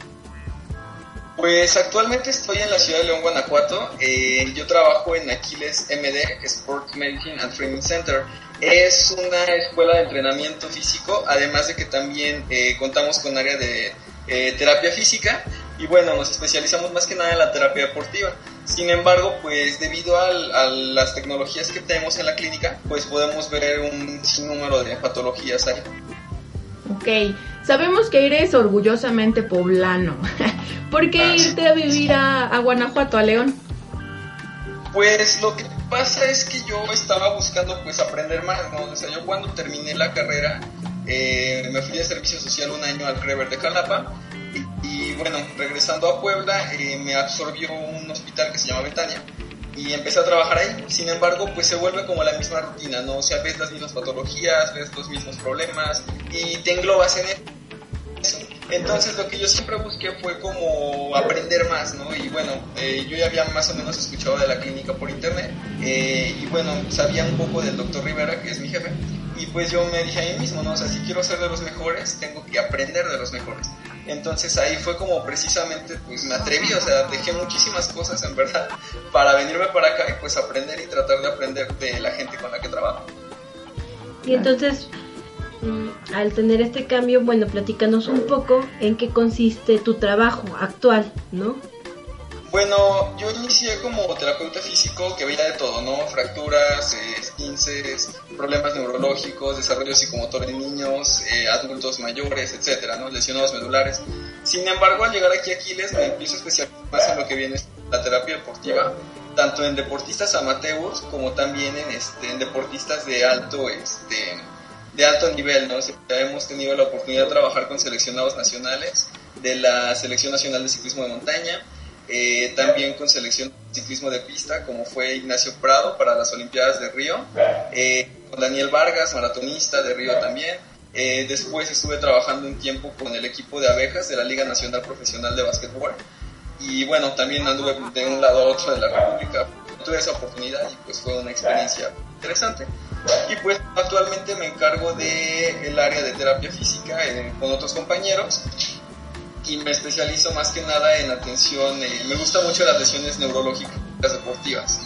Pues actualmente estoy en la ciudad de León, Guanajuato. Eh, yo trabajo en Aquiles MD, Sport Medicine and Training Center. Es una escuela de entrenamiento físico, además de que también eh, contamos con área de eh, terapia física y bueno, nos especializamos más que nada en la terapia deportiva. Sin embargo, pues debido a, las tecnologías que tenemos en la clínica, pues podemos ver un sinnúmero de patologías ahí. Ok, sabemos que eres orgullosamente poblano. ¿Por qué irte a vivir a, Guanajuato, a León? Pues lo que pasa es que yo estaba buscando pues aprender más, ¿no? O sea, yo cuando terminé la carrera eh, me fui de servicio social un año al Crever de Jalapa y, bueno, regresando a Puebla eh, me absorbió un hospital que se llama Betania y empecé a trabajar ahí. Sin embargo, pues se vuelve como la misma rutina, ¿no? O sea, ves las mismas patologías, ves los mismos problemas y te englobas en eso. Entonces lo que yo siempre busqué fue como aprender más, ¿no? Y bueno, eh, yo ya había más o menos escuchado de la clínica por internet eh, y bueno, sabía un poco del doctor Rivera, que es mi jefe, y pues yo me dije a mí mismo, ¿no? O sea, si quiero ser de los mejores, tengo que aprender de los mejores. Entonces ahí fue como precisamente, pues me atreví, o sea, dejé muchísimas cosas en verdad para venirme para acá y pues aprender y tratar de aprender de la gente con la que trabajo. Y entonces, al tener este cambio, bueno, platícanos un poco en qué consiste tu trabajo actual, ¿no? Bueno, yo inicié como terapeuta físico que veía de todo, ¿no? Fracturas, eh, esquinces, problemas neurológicos, desarrollo psicomotor en niños, eh, adultos mayores, etcétera, ¿no? Lesionados medulares. Sin embargo, al llegar aquí a Aquiles me empiezo a especializar en lo que viene la terapia deportiva, tanto en deportistas amateurs como también en, este, en deportistas de alto, este, de alto nivel, ¿no? hemos tenido la oportunidad de trabajar con seleccionados nacionales de la Selección Nacional de Ciclismo de Montaña, eh, también con selección de ciclismo de pista, como fue Ignacio Prado para las Olimpiadas de Río, eh, con Daniel Vargas, maratonista de Río también. Eh, después estuve trabajando un tiempo con el equipo de abejas de la Liga Nacional Profesional de Básquetbol. Y bueno, también anduve de un lado a otro de la República. Tuve esa oportunidad y pues fue una experiencia interesante. Y pues actualmente me encargo del el área de terapia física con otros compañeros y me especializo más que nada en atención, eh, me gusta mucho las lesiones neurológicas deportivas.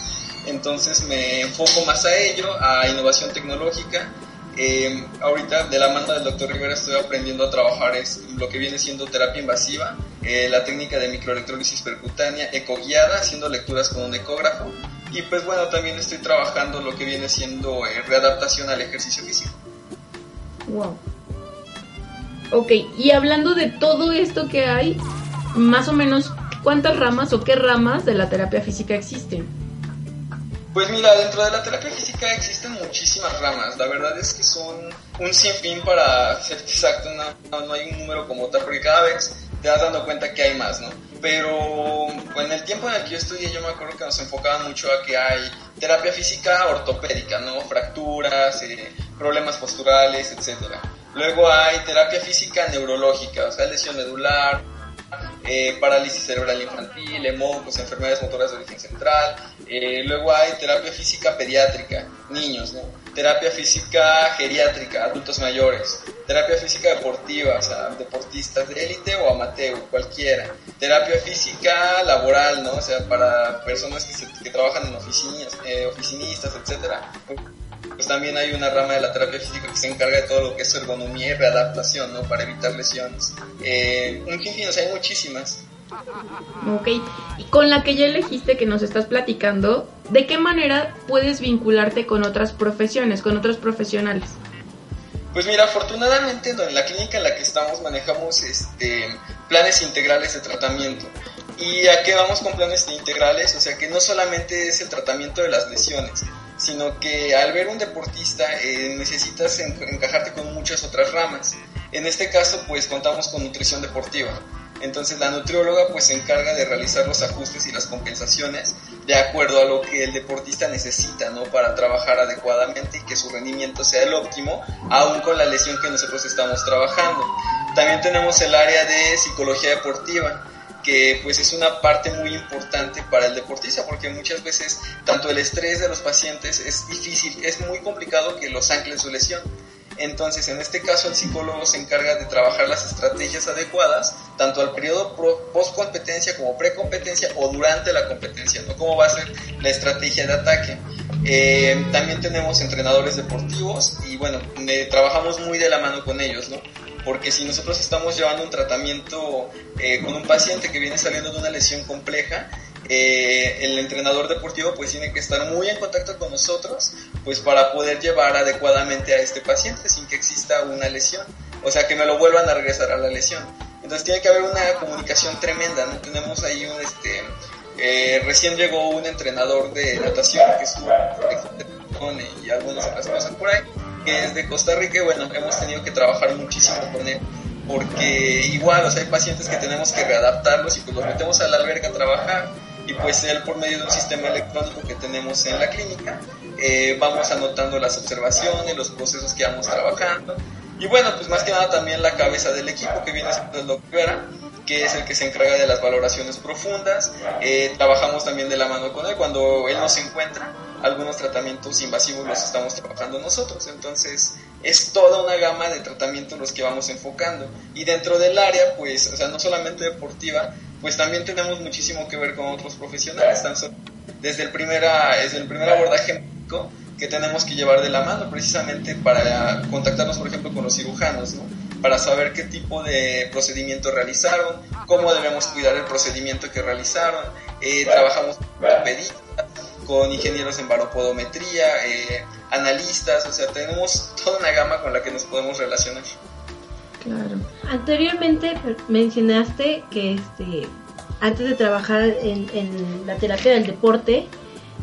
Entonces me enfoco más a ello, a innovación tecnológica. Eh, ahorita de la mano del doctor Rivera estoy aprendiendo a trabajar es lo que viene siendo terapia invasiva, eh, la técnica de microelectrólisis percutánea ecoguiada, haciendo lecturas con un ecógrafo. Y pues bueno, también estoy trabajando lo que viene siendo readaptación al ejercicio físico. Wow. Ok, y hablando de todo esto que hay, más o menos, ¿cuántas ramas o qué ramas de la terapia física existen? Pues mira, dentro de la terapia física existen muchísimas ramas. La verdad es que son un sinfín para ser exacto, no, no hay un número como tal, porque cada vez te vas dando cuenta que hay más, ¿no? Pero en el tiempo en el que yo estudié, yo me acuerdo que nos enfocaban mucho a que hay terapia física ortopédica, ¿no? Fracturas, eh, problemas posturales, etcétera. Luego hay terapia física neurológica, o sea, lesión medular, eh, parálisis cerebral infantil, hemocos, enfermedades motoras de origen central. Eh, luego hay terapia física pediátrica, niños, ¿no? Terapia física geriátrica, adultos mayores. Terapia física deportiva, o sea, deportistas de élite o amateur, cualquiera. Terapia física laboral, ¿no? O sea, para personas que, trabajan en oficinas, eh, oficinistas, etcétera pues también hay una rama de la terapia física que se encarga de todo lo que es ergonomía y readaptación, ¿no? Para evitar lesiones. Eh, un fin, o sea, hay muchísimas. Ok, y con la que ya elegiste que nos estás platicando, ¿de qué manera puedes vincularte con otras profesiones, con otros profesionales? Pues mira, afortunadamente en la clínica en la que estamos manejamos este, planes integrales de tratamiento. ¿Y a qué vamos con planes integrales? O sea que no solamente es el tratamiento de las lesiones, sino que al ver un deportista eh, necesitas encajarte con muchas otras ramas. En este caso, pues contamos con nutrición deportiva. Entonces la nutrióloga pues se encarga de realizar los ajustes y las compensaciones de acuerdo a lo que el deportista necesita, ¿no? Para trabajar adecuadamente y que su rendimiento sea el óptimo, aún con la lesión que nosotros estamos trabajando. También tenemos el área de psicología deportiva que pues es una parte muy importante para el deportista porque muchas veces tanto el estrés de los pacientes es difícil, es muy complicado que los anclen su lesión. Entonces, en este caso, el psicólogo se encarga de trabajar las estrategias adecuadas, tanto al periodo post-competencia como pre-competencia o durante la competencia, ¿no? Cómo va a ser la estrategia de ataque. Eh, también tenemos entrenadores deportivos y bueno, trabajamos muy de la mano con ellos, ¿no? Porque si nosotros estamos llevando un tratamiento eh, con un paciente que viene saliendo de una lesión compleja, eh, el entrenador deportivo pues tiene que estar muy en contacto con nosotros pues para poder llevar adecuadamente a este paciente sin que exista una lesión, o sea que me lo vuelvan a regresar a la lesión. Entonces tiene que haber una comunicación tremenda, ¿no? Tenemos ahí un, este, eh, recién llegó un entrenador de natación que estuvo y algunas otras cosas por ahí, que es de Costa Rica y bueno, hemos tenido que trabajar muchísimo con él porque igual, o sea, hay pacientes que tenemos que readaptarlos y pues los metemos a la alberca a trabajar y pues él por medio de un sistema electrónico que tenemos en la clínica eh, vamos anotando las observaciones, los procesos que vamos trabajando y bueno, pues más que nada también la cabeza del equipo que viene siendo el doctor que es el que se encarga de las valoraciones profundas. Eh, trabajamos también de la mano con él cuando él nos encuentra. Algunos tratamientos invasivos los estamos trabajando nosotros. Entonces, es toda una gama de tratamientos los que vamos enfocando. Y dentro del área, pues, o sea, no solamente deportiva, pues también tenemos muchísimo que ver con otros profesionales, desde el, primera, desde el primer abordaje médico que tenemos que llevar de la mano precisamente para contactarnos, por ejemplo, con los cirujanos, ¿no? para saber qué tipo de procedimiento realizaron, cómo debemos cuidar el procedimiento que realizaron. Eh, trabajamos con pedistas, con ingenieros en baropodometría, eh, analistas, o sea, tenemos toda una gama con la que nos podemos relacionar. Claro. Anteriormente mencionaste que este antes de trabajar en, la terapia del deporte,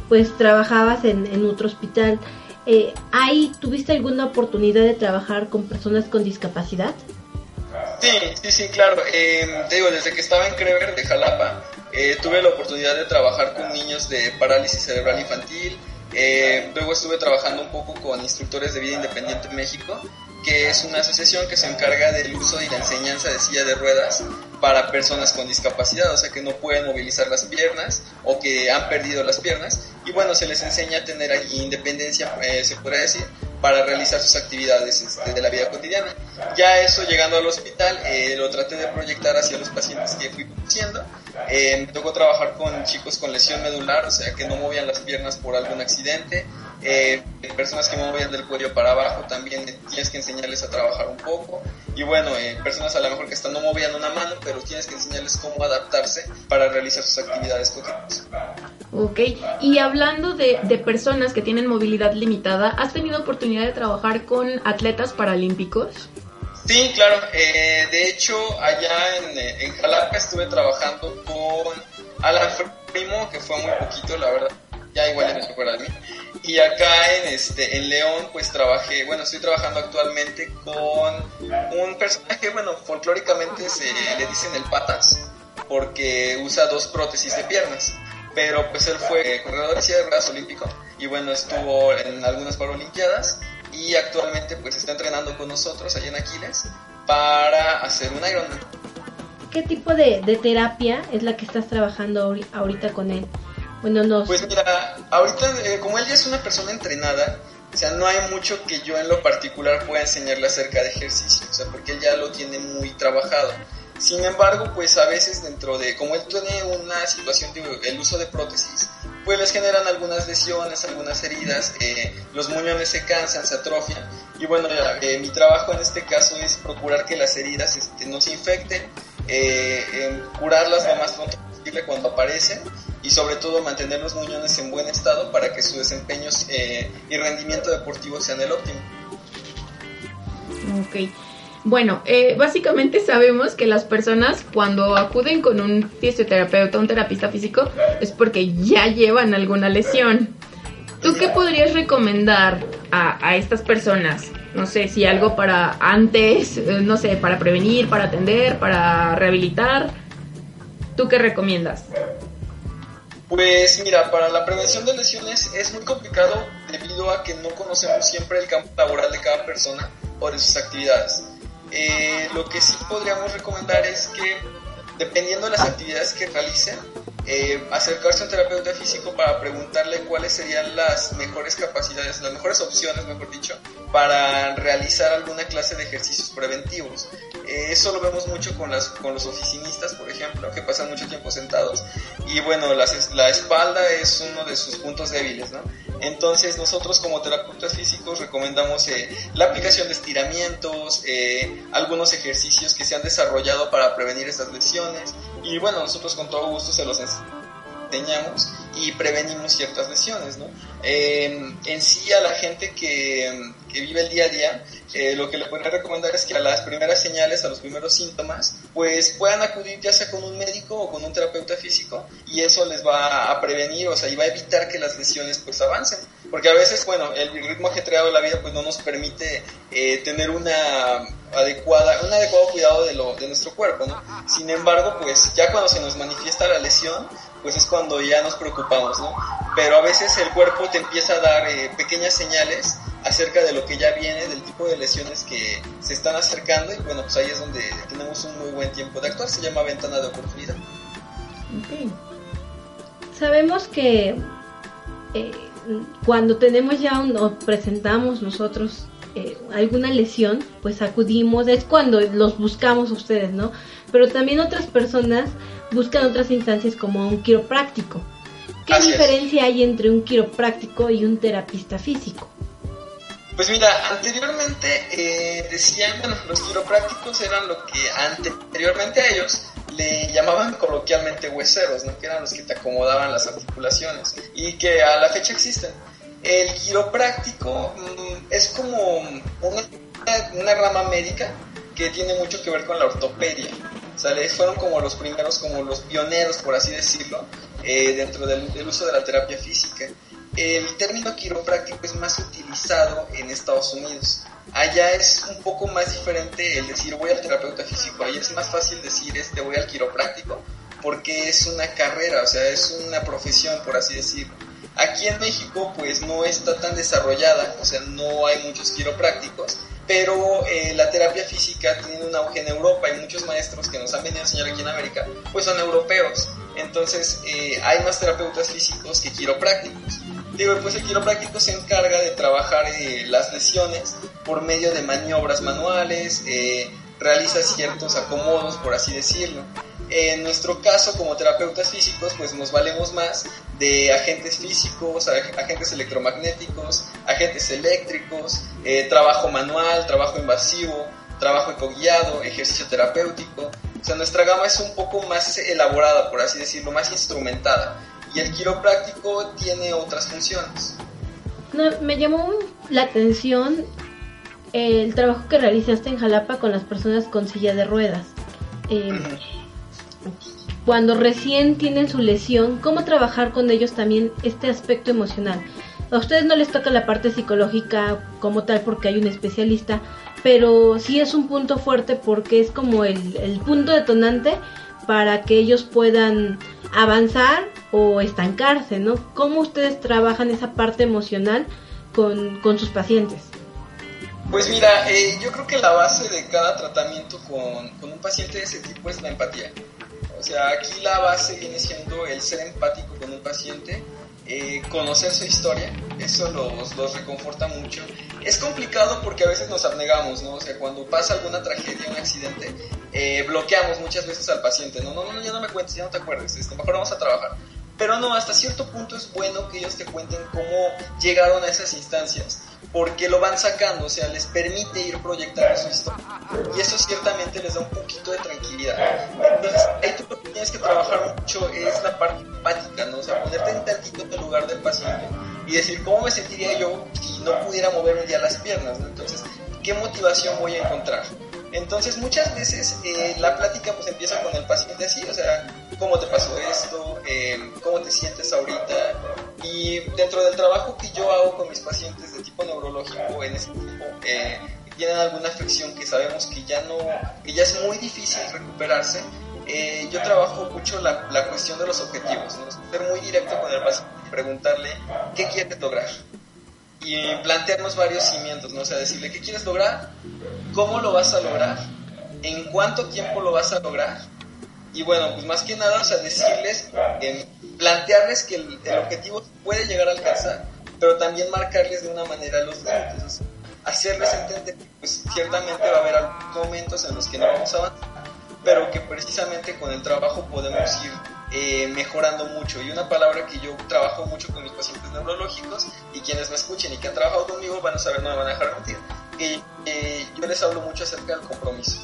pues trabajabas en, otro hospital. Eh, ¿Ahí tuviste alguna oportunidad de trabajar con personas con discapacidad? Sí, sí, sí, claro. Eh, te digo, desde que estaba en Crever de Jalapa, eh, tuve la oportunidad de trabajar con niños de parálisis cerebral infantil. luego estuve trabajando un poco con instructores de vida independiente en México que es una asociación que se encarga del uso y la enseñanza de silla de ruedas para personas con discapacidad, o sea que no pueden movilizar las piernas o que han perdido las piernas. Y bueno, se les enseña a tener independencia, eh, se podría decir, para realizar sus actividades este, de la vida cotidiana. Ya eso, llegando al hospital, eh, lo traté de proyectar hacia los pacientes que fui conociendo. Eh, me tocó trabajar con chicos con lesión medular, o sea que no movían las piernas por algún accidente eh, personas que movían del cuello para abajo también tienes que enseñarles a trabajar un poco. Y bueno, eh, personas a lo mejor que están no movían una mano, pero tienes que enseñarles cómo adaptarse para realizar sus actividades cotidianas. Ok, y hablando de, de, personas que tienen movilidad limitada, ¿has tenido oportunidad de trabajar con atletas paralímpicos? Sí, claro. Eh, de hecho, allá en, en Jalapa estuve trabajando con Alan Primo, que fue muy poquito, la verdad. Ya igual ya no se acuerda de mí. Y acá en, este, en León, pues trabajé, bueno, estoy trabajando actualmente con un personaje, bueno, folclóricamente se le dicen el patas, porque usa dos prótesis de piernas. Pero pues él fue corredor de ruedas olímpico y bueno, estuvo en algunas paralimpiadas y actualmente pues está entrenando con nosotros allá en Aquiles para hacer un Ironman. ¿Qué tipo de, de terapia es la que estás trabajando ahorita con él? No. Pues mira, ahorita, eh, como él ya es una persona entrenada, o sea, no hay mucho que yo en lo particular pueda enseñarle acerca de ejercicio, o sea, porque él ya lo tiene muy trabajado. Sin embargo, pues a veces dentro de, como él tiene una situación de el uso de prótesis, pues les generan algunas lesiones, algunas heridas, eh, los muñones se cansan, se atrofian. Y bueno, eh, mi trabajo en este caso es procurar que las heridas este, no se infecten, curarlas lo más pronto cuando aparecen y sobre todo mantener los muñones en buen estado para que su desempeño eh, y rendimiento deportivo sean el óptimo. Ok. Bueno, eh, básicamente sabemos que las personas cuando acuden con un fisioterapeuta, un terapista físico, es porque ya llevan alguna lesión. ¿Tú qué podrías recomendar a, a estas personas? No sé, si algo para antes, eh, no sé, para prevenir, para atender, para rehabilitar. ¿Tú qué recomiendas? Pues mira, para la prevención de lesiones es muy complicado debido a que no conocemos siempre el campo laboral de cada persona o de sus actividades. Eh, lo que sí podríamos recomendar es que dependiendo de las actividades que realicen, eh, acercarse a un terapeuta físico para preguntarle cuáles serían las mejores capacidades, las mejores opciones, mejor dicho, para realizar alguna clase de ejercicios preventivos. Eh, eso lo vemos mucho con, las, con los oficinistas, por ejemplo, que pasan mucho tiempo sentados. Y bueno, la, la espalda es uno de sus puntos débiles, ¿no? Entonces nosotros como terapeutas físicos recomendamos eh, la aplicación de estiramientos, eh, algunos ejercicios que se han desarrollado para prevenir estas lesiones y bueno, nosotros con todo gusto se los enseñamos y prevenimos ciertas lesiones, ¿no? en sí a la gente que, que vive el día a día, eh, lo que le podría recomendar es que a las primeras señales, a los primeros síntomas, pues puedan acudir ya sea con un médico o con un terapeuta físico y eso les va a prevenir, o sea, y va a evitar que las lesiones pues avancen. Porque a veces, bueno, el ritmo ajetreado de la vida pues no nos permite eh, tener una adecuada, un adecuado cuidado de, lo, de nuestro cuerpo, ¿no? Sin embargo, pues ya cuando se nos manifiesta la lesión, pues es cuando ya nos preocupamos, ¿no? Pero a veces el cuerpo te empieza a dar eh, pequeñas señales acerca de lo que ya viene, del tipo de lesiones que se están acercando y bueno, pues ahí es donde tenemos un muy buen tiempo de actuar, se llama ventana de oportunidad. Sabemos que eh, cuando tenemos ya un, o presentamos nosotros eh, alguna lesión, pues acudimos, es cuando los buscamos ustedes, ¿no? Pero también otras personas buscan otras instancias como un quiropráctico. ¿Qué diferencia hay entre un quiropráctico y un terapista físico? Pues mira, anteriormente eh, decían, bueno, los quiroprácticos eran lo que anteriormente a ellos le llamaban coloquialmente hueseros, ¿no? que eran los que te acomodaban las articulaciones y que a la fecha existen. El quiropráctico mm, es como una, rama médica que tiene mucho que ver con la ortopedia. O sea, fueron como los primeros, como los pioneros, por así decirlo, eh, dentro del, del uso de la terapia física. El término quiropráctico es más utilizado en Estados Unidos. Allá es un poco más diferente el decir voy al terapeuta físico. Allá es más fácil decir este voy al quiropráctico porque es una carrera, o sea, es una profesión, por así decirlo. Aquí en México pues no está tan desarrollada, o sea, no hay muchos quiroprácticos, pero eh, la terapia física tiene un auge en Europa y muchos maestros que nos han venido a enseñar aquí en América pues son europeos. Entonces eh, hay más terapeutas físicos que quiroprácticos. Digo, pues el quiropráctico se encarga de trabajar eh, las lesiones por medio de maniobras manuales, eh, realiza ciertos acomodos, por así decirlo. En nuestro caso, como terapeutas físicos, pues nos valemos más de agentes físicos, agentes electromagnéticos, agentes eléctricos, eh, trabajo manual, trabajo invasivo, trabajo ecoguiado, ejercicio terapéutico. O sea, nuestra gama es un poco más elaborada, por así decirlo, más instrumentada y el quiropráctico tiene otras funciones. me llamó la atención el trabajo que realizaste en Jalapa con las personas con silla de ruedas. Eh, cuando recién tienen su lesión, ¿cómo trabajar con ellos también este aspecto emocional? A ustedes no les toca la parte psicológica como tal porque hay un especialista, pero sí es un punto fuerte porque es como el, el punto detonante para que ellos puedan avanzar o estancarse, ¿no? ¿Cómo ustedes trabajan esa parte emocional con, sus pacientes? Pues mira, eh, yo creo que la base de cada tratamiento con, con, un paciente de ese tipo es la empatía. O sea, aquí la base viene siendo el ser empático con un paciente eh, conocer su historia, eso los, los, reconforta mucho. Es complicado porque a veces nos abnegamos, ¿no? O sea, cuando pasa alguna tragedia, un accidente, eh, bloqueamos muchas veces al paciente, no, no, no, ya no me cuentes, ya no te acuerdes, este, mejor vamos a trabajar. Pero no, hasta cierto punto es bueno que ellos te cuenten cómo llegaron a esas instancias, porque lo van sacando, o sea, les permite ir proyectando su historia. Y eso ciertamente les da un poquito de tranquilidad. Tienes que trabajar mucho es la parte empática, ¿no? O sea, ponerte en tantito en el lugar del paciente y decir, ¿cómo me sentiría yo si no pudiera mover un día las piernas, ¿no? Entonces, ¿qué motivación voy a encontrar? Entonces muchas veces eh, la plática pues empieza con el paciente así, o sea, ¿cómo te pasó esto? Eh, ¿Cómo te sientes ahorita? Y dentro del trabajo que yo hago con mis pacientes de tipo neurológico en ese tipo, eh, tienen alguna afección que sabemos que ya no, que ya es muy difícil recuperarse, eh, yo trabajo mucho la, la, cuestión de los objetivos, ser muy directo con el paciente y preguntarle qué quieres lograr y plantearnos varios cimientos, ¿no? O sea, decirle qué quieres lograr, cómo lo vas a lograr, en cuánto tiempo lo vas a lograr y bueno, pues más que nada, o sea, decirles, eh, plantearles que el, objetivo puede llegar a alcanzar, pero también marcarles de una manera los límites, hacerles entender que pues ciertamente va a haber algunos momentos en los que no vamos a avanzar, pero que precisamente con el trabajo podemos ir eh, mejorando mucho. Y una palabra que yo trabajo mucho con mis pacientes neurológicos y quienes me escuchen y que han trabajado conmigo van a saber, no me van a dejar mentir. que eh, yo les hablo mucho acerca del compromiso.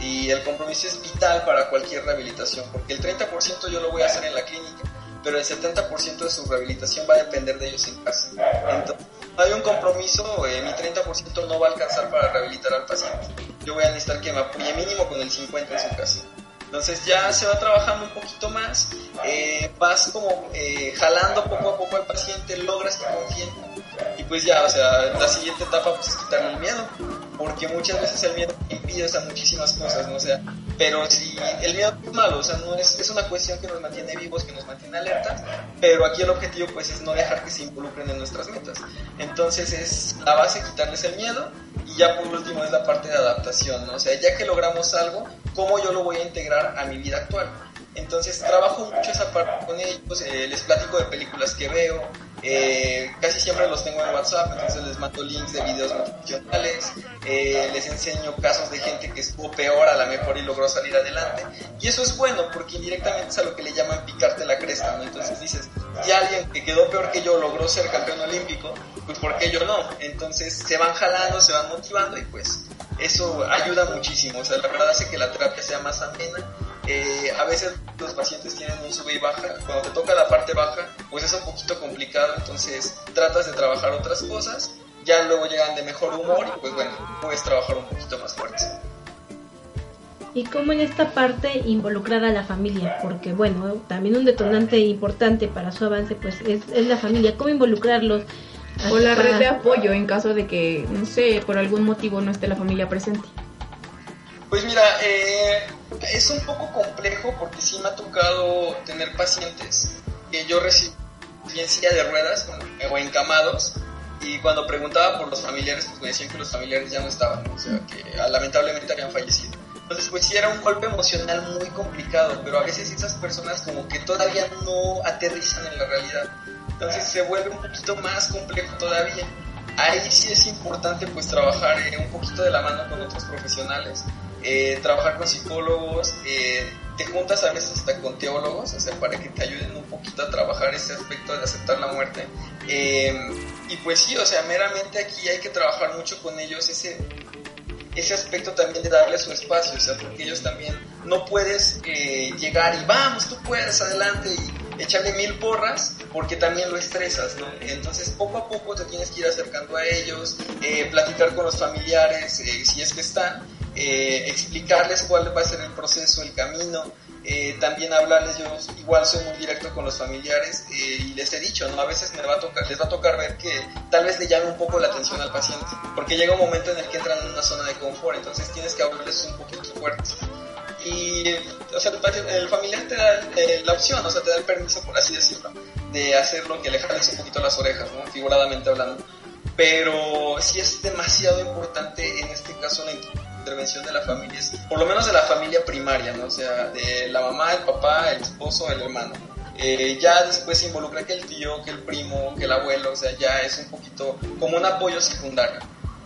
Y el compromiso es vital para cualquier rehabilitación, porque el 30% yo lo voy a hacer en la clínica, pero el 70% de su rehabilitación va a depender de ellos en casa. Entonces, hay un compromiso, eh, mi 30% no va a alcanzar para rehabilitar al paciente. Yo voy a necesitar que me apoye mínimo con el 50% en su casa. Entonces ya se va trabajando un poquito más, eh, vas como eh, jalando poco a poco al paciente, logras que confíe y pues ya, o sea, la siguiente etapa pues es quitarle el miedo, porque muchas veces el miedo impide a muchísimas cosas, ¿no? O sea, pero si el miedo es malo, o sea, no es, es una cuestión que nos mantiene vivos, que nos mantiene alertas, pero aquí el objetivo pues es no dejar que se involucren en nuestras metas. Entonces es la base quitarles el miedo y ya por último es la parte de adaptación, ¿no? O sea, ya que logramos algo, ¿cómo yo lo voy a integrar a mi vida actual? Entonces trabajo mucho esa parte con ellos, eh, les platico de películas que veo, eh, casi siempre los tengo en WhatsApp, entonces les mando links de videos motivacionales, eh, les enseño casos de gente que estuvo peor a la mejor y logró salir adelante. Y eso es bueno porque indirectamente es a lo que le llaman picarte la cresta, ¿no? Entonces dices, si alguien que quedó peor que yo logró ser campeón olímpico, pues ¿por qué yo no? Entonces se van jalando, se van motivando y pues eso ayuda muchísimo. O sea, la verdad hace que la terapia sea más amena eh, a veces los pacientes tienen un sube y baja. Cuando te toca la parte baja, pues es un poquito complicado, entonces tratas de trabajar otras cosas, ya luego llegan de mejor humor y pues bueno, puedes trabajar un poquito más fuerte. Y cómo en esta parte involucrar a la familia, porque bueno, también un detonante importante para su avance pues es, es la familia, cómo involucrarlos. O la red de apoyo en caso de que, no sé, por algún motivo no esté la familia presente. Pues mira, eh, es un poco complejo porque sí me ha tocado tener pacientes que yo recibí en silla de ruedas o encamados y cuando preguntaba por los familiares pues me decían que los familiares ya no estaban, o sea que lamentablemente habían fallecido. Entonces pues sí era un golpe emocional muy complicado, pero a veces esas personas como que todavía no aterrizan en la realidad. Entonces se vuelve un poquito más complejo todavía. Ahí sí es importante pues trabajar eh, un poquito de la mano con otros profesionales eh, trabajar con psicólogos, eh, te juntas a veces hasta con teólogos, o sea, para que te ayuden un poquito a trabajar ese aspecto de aceptar la muerte. Eh, y pues sí, o sea, meramente aquí hay que trabajar mucho con ellos ese, ese aspecto también de darle su espacio, o sea, porque ellos también no puedes llegar y vamos, tú puedes, adelante y echarle mil porras porque también lo estresas. Entonces poco a poco te tienes que ir acercando a ellos, platicar con los familiares si es que están eh, explicarles cuál va a ser el proceso, el camino, eh, también hablarles, yo igual soy muy directo con los familiares eh, y les he dicho, ¿no? A veces les va a tocar ver que tal vez le llame un poco la atención al paciente, porque llega un momento en el que entran en una zona de confort, entonces tienes que hablarles un poquito fuerte. Y, o sea, el familiar te da la opción, o sea, te da el permiso, por así decirlo, de hacer lo que le un poquito las orejas, ¿no? Figuradamente hablando. Pero sí es demasiado importante en este caso la intervención de la familia, por lo menos de la familia primaria, ¿no? O sea, de la mamá, el papá, el esposo, el hermano. Eh, ya después se involucra que el tío, que el primo, que el abuelo, o sea, ya es un poquito como un apoyo secundario.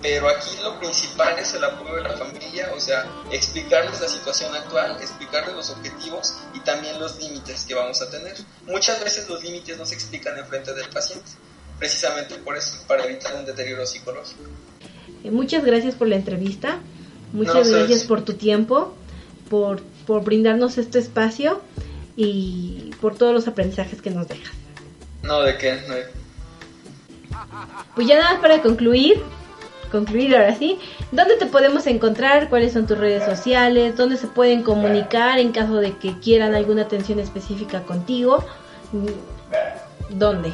Pero aquí lo principal es el apoyo de la familia, o sea, explicarles la situación actual, explicarles los objetivos y también los límites que vamos a tener. Muchas veces los límites no se explican en frente del paciente, precisamente por eso, para evitar un deterioro psicológico. Eh, muchas gracias por la entrevista. Muchas gracias por tu tiempo, por, por brindarnos este espacio y por todos los aprendizajes que nos dejas. No, ¿de qué? Pues ya nada más para concluir, concluir ahora sí, ¿dónde te podemos encontrar? ¿Cuáles son tus redes sociales? ¿Dónde se pueden comunicar en caso de que quieran alguna atención específica contigo? ¿Dónde?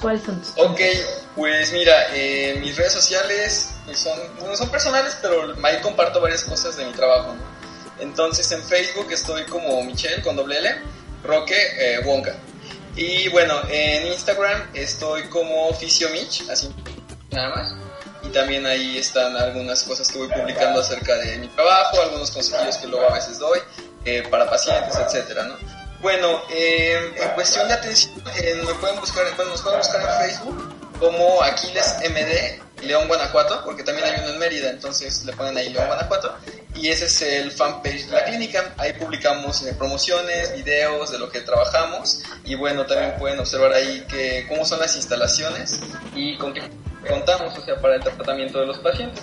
¿Cuáles son tus? Ok, pues mira, eh, mis redes sociales son, no son personales, pero ahí comparto varias cosas de mi trabajo. Entonces en Facebook estoy como Michelle con doble L, Roque eh, Wonka. Y bueno, en Instagram estoy como Mitch, así nada más. También ahí están algunas cosas que voy publicando acerca de mi trabajo, algunos consejos que luego a veces doy. eh, para pacientes, etcétera, ¿no? Bueno, en cuestión de atención, me pueden buscar, bueno, nos pueden buscar en Facebook como Aquiles MD León Guanajuato, porque también hay uno en Mérida, entonces le ponen ahí León Guanajuato y ese es el fanpage de la clínica. Ahí publicamos eh, promociones, videos de lo que trabajamos y bueno, también pueden observar ahí que, cómo son las instalaciones y con qué contamos, o sea, para el tratamiento de los pacientes.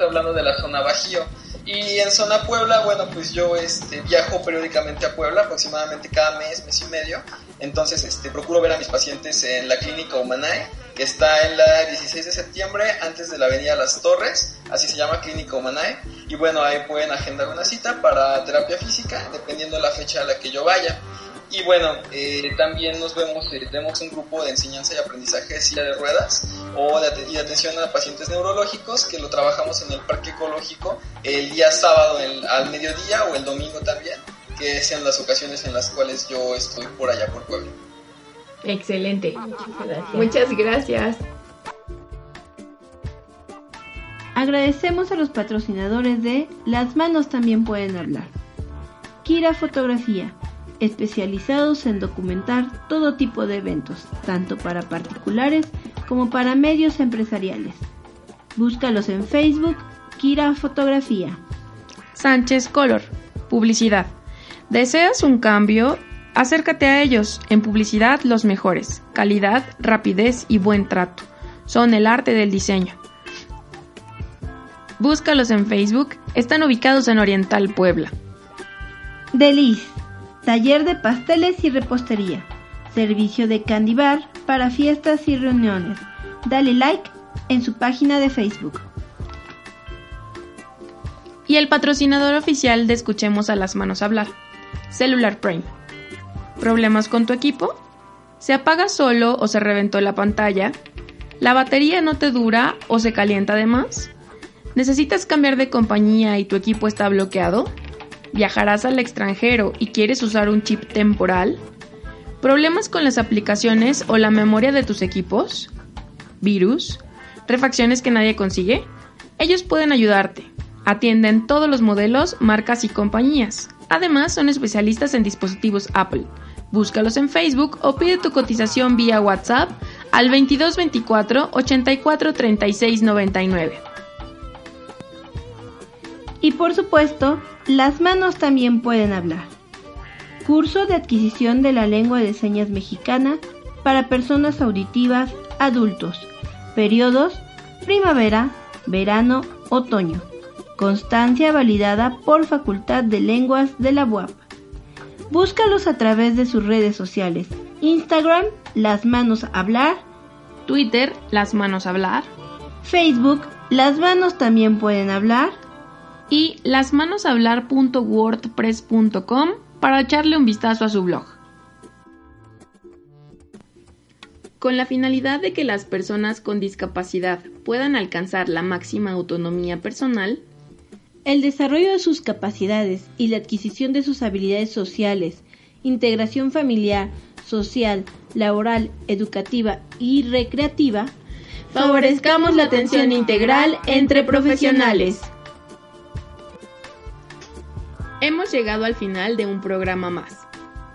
Hablando de la zona Bajío. Y en zona Puebla, bueno, pues yo este, viajo periódicamente a Puebla, aproximadamente cada mes, mes y medio. Entonces, este, procuro ver a mis pacientes en la clínica Humanae, que está en la 16 de septiembre, antes de la avenida Las Torres, así se llama Clínica Humanae. Y bueno, ahí pueden agendar una cita para terapia física, dependiendo de la fecha a la que yo vaya. Y bueno, eh, también nos vemos, eh, tenemos un grupo de enseñanza y aprendizaje de silla de ruedas o de, y de atención a pacientes neurológicos que lo trabajamos en el parque ecológico el día sábado al mediodía o el domingo también, que sean las ocasiones en las cuales yo estoy por allá por Puebla. Excelente. Muchas gracias. Muchas gracias. Agradecemos a los patrocinadores de Las manos también pueden hablar. Kira Fotografía especializados en documentar todo tipo de eventos, tanto para particulares como para medios empresariales. Búscalos en Facebook, Kira Fotografía. Sánchez Color, publicidad. ¿Deseas un cambio? Acércate a ellos. En publicidad los mejores. Calidad, rapidez y buen trato. Son el arte del diseño. Búscalos en Facebook. Están ubicados en Oriental Puebla. Deliz taller de pasteles y repostería, servicio de candy bar para fiestas y reuniones. Dale like en su página de Facebook. Y el patrocinador oficial de Escuchemos a las Manos Hablar, Cellular Prime. ¿Problemas con tu equipo? ¿Se apaga solo o se reventó la pantalla? ¿La batería no te dura o se calienta de más? ¿Necesitas cambiar de compañía y tu equipo está bloqueado? ¿Viajarás al extranjero y quieres usar un chip temporal? ¿Problemas con las aplicaciones o la memoria de tus equipos? ¿Virus? ¿Refacciones que nadie consigue? Ellos pueden ayudarte. Atienden todos los modelos, marcas y compañías. Además, son especialistas en dispositivos Apple. Búscalos en Facebook o pide tu cotización vía WhatsApp al 2224 84 36 99. Y por supuesto, las manos también pueden hablar. Curso de adquisición de la lengua de señas mexicana para personas auditivas adultos. Periodos primavera, verano, otoño. Constancia validada por Facultad de Lenguas de la UAP. Búscalos a través de sus redes sociales. Instagram, Las Manos Hablar. Twitter, Las Manos Hablar. Facebook, Las Manos también pueden hablar y lasmanoshablar.wordpress.com para echarle un vistazo a su blog. Con la finalidad de que las personas con discapacidad puedan alcanzar la máxima autonomía personal, el desarrollo de sus capacidades y la adquisición de sus habilidades sociales, integración familiar, social, laboral, educativa y recreativa, favorezcamos la atención integral entre profesionales. Hemos llegado al final de un programa más.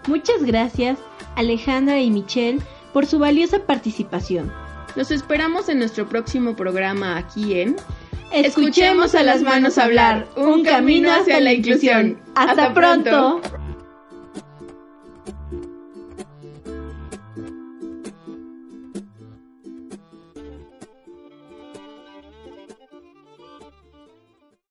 Muchas gracias Alejandra y Michelle por su valiosa participación. Los esperamos en nuestro próximo programa aquí en Escuchemos a las manos hablar, un camino hacia la inclusión. Hasta, pronto.